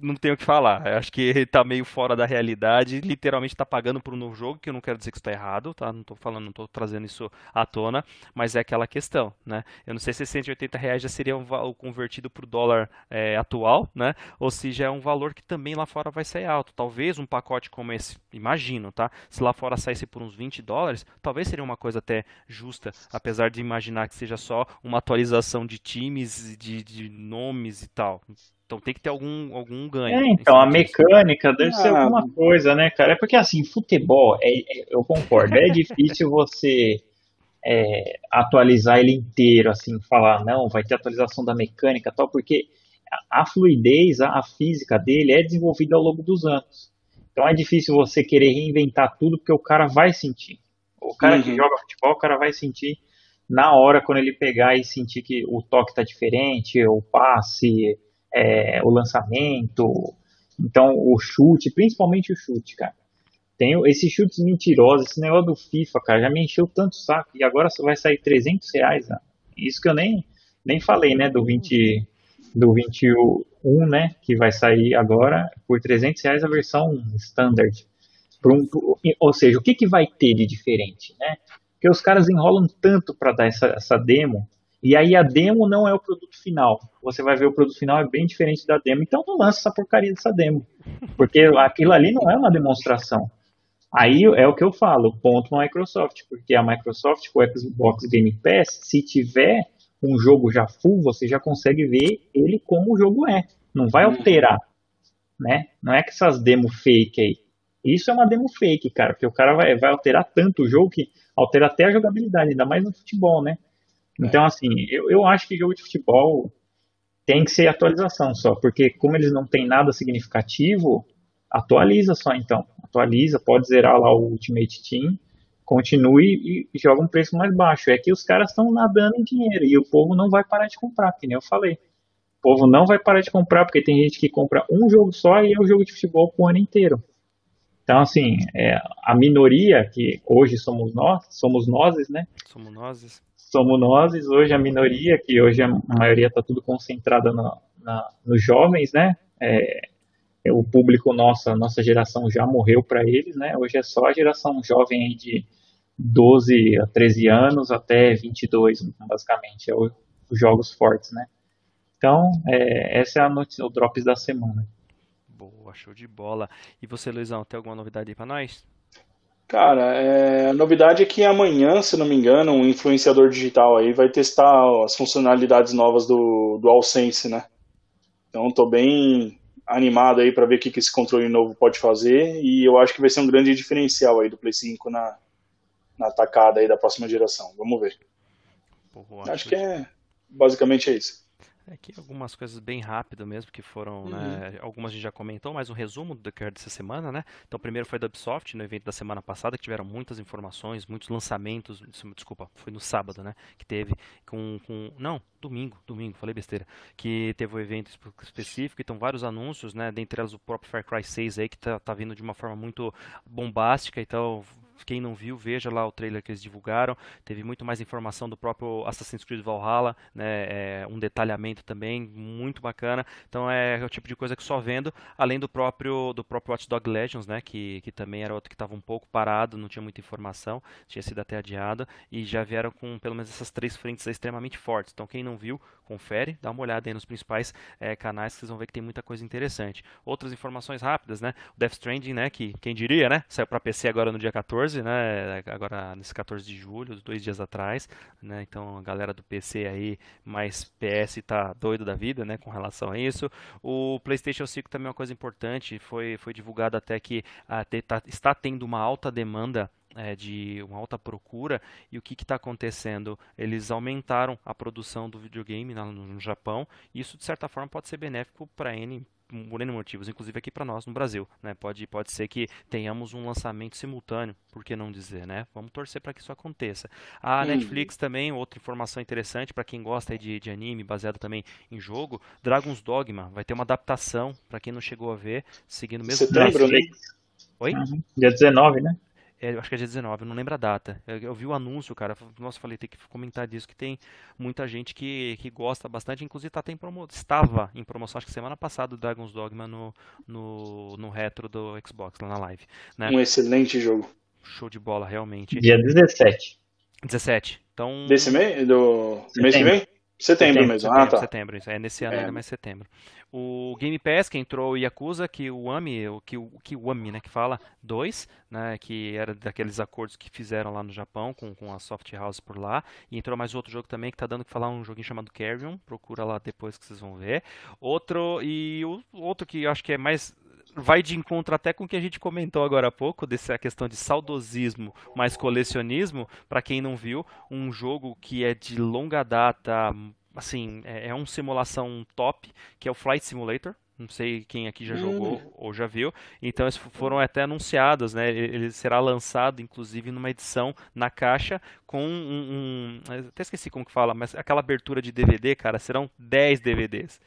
não tenho o que falar. Eu acho que ele tá meio fora da realidade, literalmente tá pagando por um novo jogo, que eu não quero dizer que está errado, tá? Não tô falando, não tô trazendo isso à tona, mas é aquela questão, né? Eu não sei se 180 reais já seria um convertido para o dólar é, atual, né? Ou se já é um valor que também lá fora vai sair alto. Talvez um pacote como esse, imagino, tá? Se lá fora saísse por uns 20 dólares, talvez seria uma coisa até justa, apesar de imaginar que seja só uma atualização de times, de, de nomes e tal. Então tem que ter algum, algum ganho. É, então, a mecânica deve ah, ser alguma coisa, né, cara? É porque assim, futebol, é, é eu concordo, é difícil você é, atualizar ele inteiro, assim, falar, não, vai ter atualização da mecânica tal, porque a fluidez, a, a física dele é desenvolvida ao longo dos anos. Então é difícil você querer reinventar tudo porque o cara vai sentir. O cara uhum. que joga futebol, o cara vai sentir na hora quando ele pegar e sentir que o toque está diferente, o passe, é, o lançamento, então o chute, principalmente o chute, cara. Tem esses chutes mentirosos, esse negócio do FIFA, cara, já me encheu tanto saco e agora vai sair 300 reais, né? Isso que eu nem, nem falei, né, do 20, do 21, né, que vai sair agora por 300 reais a versão standard. Um, ou seja, o que, que vai ter de diferente, né? Porque os caras enrolam tanto para dar essa, essa demo, e aí a demo não é o produto final. Você vai ver o produto final é bem diferente da demo, então não lança essa porcaria dessa demo. Porque aquilo ali não é uma demonstração. Aí é o que eu falo, ponto Microsoft, porque a Microsoft com o Xbox Game Pass, se tiver um jogo já full, você já consegue ver ele como o jogo é. Não vai uhum. alterar, né? Não é que essas demo fake aí. Isso é uma demo fake, cara, porque o cara vai, vai alterar tanto o jogo que altera até a jogabilidade, ainda mais no futebol, né? Então, é. assim, eu, eu acho que jogo de futebol tem que ser atualização só, porque como eles não têm nada significativo, atualiza só então. Atualiza, pode zerar lá o Ultimate Team, continue e joga um preço mais baixo. É que os caras estão nadando em dinheiro e o povo não vai parar de comprar, que nem eu falei. O povo não vai parar de comprar, porque tem gente que compra um jogo só e é o jogo de futebol o ano inteiro. Então, assim, é, a minoria, que hoje somos nós, somos nós, né? Somos nós. Somos nós, hoje a minoria, que hoje a maioria está tudo concentrada na, na, nos jovens, né? É, é, o público nossa, nossa geração já morreu para eles, né? Hoje é só a geração jovem de 12 a 13 anos até 22, basicamente, é o, os jogos fortes, né? Então, é, essa é a notícia, o Drops da semana. Boa, show de bola. E você, Luizão, tem alguma novidade aí pra nós? Cara, é, a novidade é que amanhã, se não me engano, um influenciador digital aí vai testar as funcionalidades novas do, do AllSense, né? Então tô bem animado aí para ver o que, que esse controle novo pode fazer e eu acho que vai ser um grande diferencial aí do Play 5 na, na atacada aí da próxima geração. Vamos ver. Boa, acho que é basicamente é isso. Aqui algumas coisas bem rápido mesmo que foram, né, uhum. né, algumas a gente já comentou, mas um resumo do era dessa semana, né? Então, primeiro foi da Ubisoft, no evento da semana passada, que tiveram muitas informações, muitos lançamentos, desculpa, foi no sábado, né, que teve com, com não, domingo, domingo, falei besteira, que teve o um evento específico, então vários anúncios, né, dentre elas o próprio Far Cry 6 aí, que tá, tá vindo de uma forma muito bombástica, então quem não viu, veja lá o trailer que eles divulgaram. Teve muito mais informação do próprio Assassin's Creed Valhalla, né? É, um detalhamento também muito bacana. Então é, o tipo de coisa que só vendo, além do próprio do próprio Watch Dog Legends, né? Que, que também era outro que estava um pouco parado, não tinha muita informação, tinha sido até adiado e já vieram com pelo menos essas três frentes extremamente fortes. Então quem não viu, confere, dá uma olhada aí nos principais é, canais que vocês vão ver que tem muita coisa interessante. Outras informações rápidas, né? O Death Stranding, né? Que quem diria, né? Saiu para PC agora no dia 14 14, né? Agora nesse 14 de julho, dois dias atrás, né? Então a galera do PC aí, mais PS tá doido da vida, né? Com relação a isso. O PlayStation 5 também é uma coisa importante, foi, foi divulgado até que ah, tá, está tendo uma alta demanda é, de uma alta procura e o que está acontecendo? Eles aumentaram a produção do videogame no, no Japão. E isso de certa forma pode ser benéfico para N por N motivos, inclusive aqui para nós no Brasil. Né? Pode, pode ser que tenhamos um lançamento simultâneo, por que não dizer, né? Vamos torcer para que isso aconteça. A hum. Netflix também, outra informação interessante para quem gosta de, de anime, baseado também em jogo, Dragon's Dogma vai ter uma adaptação, para quem não chegou a ver, seguindo o mesmo... Setembro, né? Oi? Uhum. Dia 19, né? É, acho que é dia 19, eu não lembro a data. Eu, eu, vi o anúncio, cara. Nossa, falei, tem que comentar disso, que tem muita gente que, que gosta bastante. Inclusive tá, tem promo, estava em promoção, acho que semana passada, o Dragon's Dogma no, no, no retro do Xbox, lá na live. Né? Um excelente jogo. Show de bola, realmente. Dia 17. 17. Então... Desse mês? Do Setembro. mês que vem? Setembro, setembro mesmo. Setembro, ah, tá. Setembro, é nesse ano é. ainda, mas setembro. O Game Pass, que entrou o Yakuza, que o AMI, o que o Kiwami, né, que fala, 2, né, que era daqueles acordos que fizeram lá no Japão com, com a Soft House por lá. E entrou mais outro jogo também que tá dando que falar, um joguinho chamado Carrion, procura lá depois que vocês vão ver. Outro, e o outro que eu acho que é mais vai de encontro até com o que a gente comentou agora há pouco, dessa questão de saudosismo mais colecionismo, para quem não viu, um jogo que é de longa data, assim, é, é uma simulação top, que é o Flight Simulator. Não sei quem aqui já jogou hum. ou já viu. Então, eles foram até anunciados, né? Ele será lançado, inclusive, numa edição na caixa com um, um, Até esqueci como que fala, mas aquela abertura de DVD, cara, serão 10 DVDs.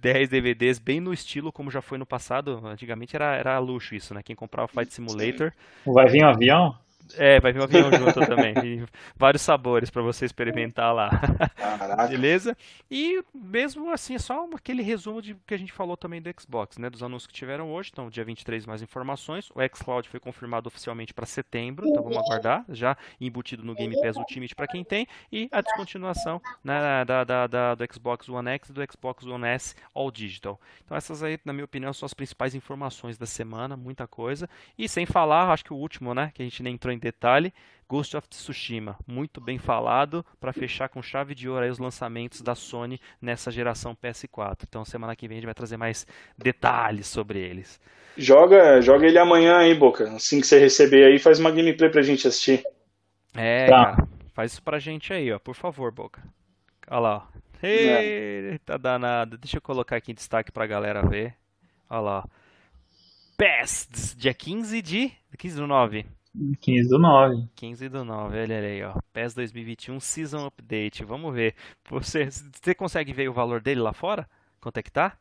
10 DVDs, bem no estilo como já foi no passado. Antigamente era, era luxo isso, né? Quem comprava o Flight Simulator. Vai vir um avião? É, vai vir um avião junto também. E vários sabores para você experimentar lá. Caraca. Beleza? E mesmo assim, é só aquele resumo de que a gente falou também do Xbox, né? Dos anúncios que tiveram hoje. Então, dia 23, mais informações. O xCloud foi confirmado oficialmente para setembro. Então, vamos aguardar. Já embutido no Game Pass Ultimate para quem tem. E a descontinuação né, da, da, da, do Xbox One X e do Xbox One S All Digital. Então, essas aí, na minha opinião, são as principais informações da semana. Muita coisa. E sem falar, acho que o último, né? Que a gente nem entrou em detalhe. Ghost of Tsushima, muito bem falado, para fechar com chave de ouro os lançamentos da Sony nessa geração PS4. Então semana que vem a gente vai trazer mais detalhes sobre eles. Joga, joga ele amanhã aí, Boca. Assim que você receber aí, faz uma gameplay pra gente assistir. É, tá. cara, faz isso pra gente aí, ó, por favor, Boca. Olha lá, ó. Eita danado. Deixa eu colocar aqui em destaque pra galera ver. Olha lá. PES, dia 15 de. 15 do 9. 15 do 9. 15 do 9, olha aí, ó. PES 2021 Season Update. Vamos ver. Você, você consegue ver o valor dele lá fora? Quanto é que tá?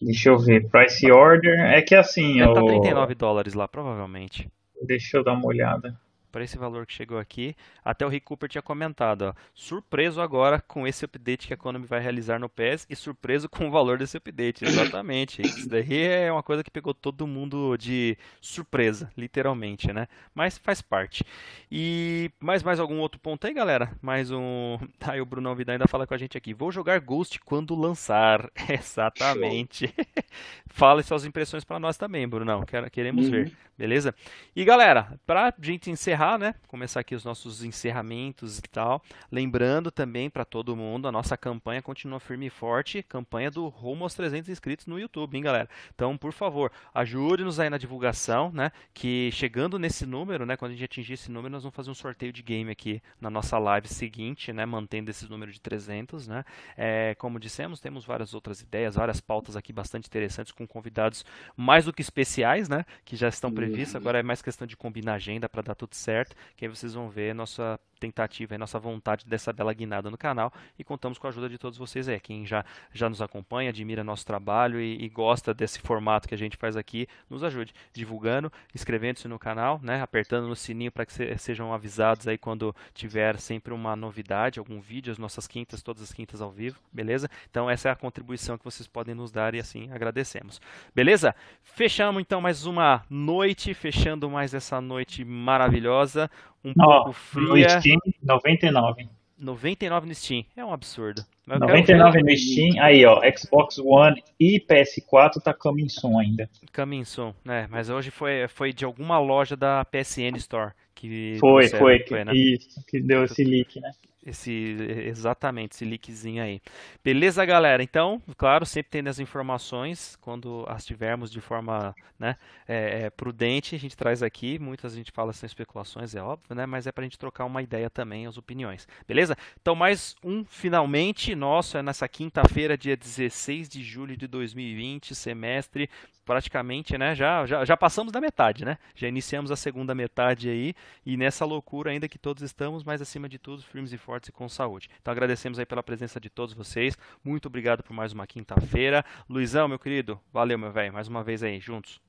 Deixa eu ver. Price order. É que assim. Deve tá 39 dólares lá, provavelmente. Deixa eu dar uma olhada para esse valor que chegou aqui. Até o Rick Cooper tinha comentado, ó, surpreso agora com esse update que a Konami vai realizar no PES e surpreso com o valor desse update. Exatamente. Isso daí é uma coisa que pegou todo mundo de surpresa, literalmente, né? Mas faz parte. E mais mais algum outro ponto aí, galera? Mais um. Aí o Brunão Vidal ainda fala com a gente aqui. Vou jogar Ghost quando lançar. Exatamente. fala suas impressões para nós também, Brunão. Queremos uhum. ver. Beleza? E galera, pra gente encerrar, né? Começar aqui os nossos encerramentos e tal. Lembrando também para todo mundo, a nossa campanha continua firme e forte. Campanha do rumo aos 300 inscritos no YouTube, hein, galera? Então, por favor, ajude-nos aí na divulgação, né? Que chegando nesse número, né? Quando a gente atingir esse número, nós vamos fazer um sorteio de game aqui na nossa live seguinte, né? Mantendo esse número de 300, né? É, como dissemos, temos várias outras ideias, várias pautas aqui bastante interessantes com convidados mais do que especiais, né? Que já estão previstos previsto, agora é mais questão de combinar agenda para dar tudo certo, que aí vocês vão ver nossa tentativa e nossa vontade dessa bela guinada no canal e contamos com a ajuda de todos vocês aí. Quem já, já nos acompanha, admira nosso trabalho e, e gosta desse formato que a gente faz aqui, nos ajude divulgando, inscrevendo-se no canal, né, apertando no sininho para que se, sejam avisados aí quando tiver sempre uma novidade, algum vídeo, as nossas quintas, todas as quintas ao vivo, beleza? Então essa é a contribuição que vocês podem nos dar e assim agradecemos. Beleza? Fechamos então mais uma noite, fechando mais essa noite maravilhosa um oh, pouco fria. No Steam, 99. 99 no Steam. É um absurdo. 99 no Steam. Aí, ó, Xbox One e PS4 tá coming soon ainda. Coming soon, né? Mas hoje foi, foi de alguma loja da PSN Store que foi, foi, foi, né? Isso, que deu esse leak, né? Esse, exatamente, esse leakzinho aí. Beleza, galera? Então, claro, sempre tendo as informações, quando as tivermos de forma né, é, é, prudente, a gente traz aqui. Muitas a gente fala sem especulações, é óbvio, né? Mas é para a gente trocar uma ideia também, as opiniões. Beleza? Então, mais um finalmente nosso é nessa quinta-feira, dia 16 de julho de 2020, semestre praticamente, né? Já, já, já passamos da metade, né? Já iniciamos a segunda metade aí e nessa loucura ainda que todos estamos, mas acima de tudo, firmes e fortes e com saúde. Então agradecemos aí pela presença de todos vocês. Muito obrigado por mais uma quinta-feira. Luizão, meu querido, valeu, meu velho, mais uma vez aí, juntos.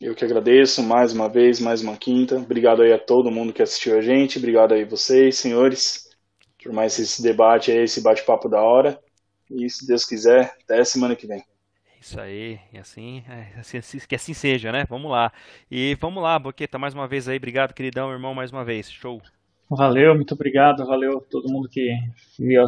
Eu que agradeço mais uma vez, mais uma quinta. Obrigado aí a todo mundo que assistiu a gente. Obrigado aí vocês, senhores, por mais esse debate aí, esse bate-papo da hora. E se Deus quiser, até semana que vem. Isso aí, e assim, é, assim, assim, que assim seja, né? Vamos lá. E vamos lá, Boqueta, mais uma vez aí. Obrigado, queridão, irmão, mais uma vez. Show. Valeu, muito obrigado. Valeu todo mundo que viu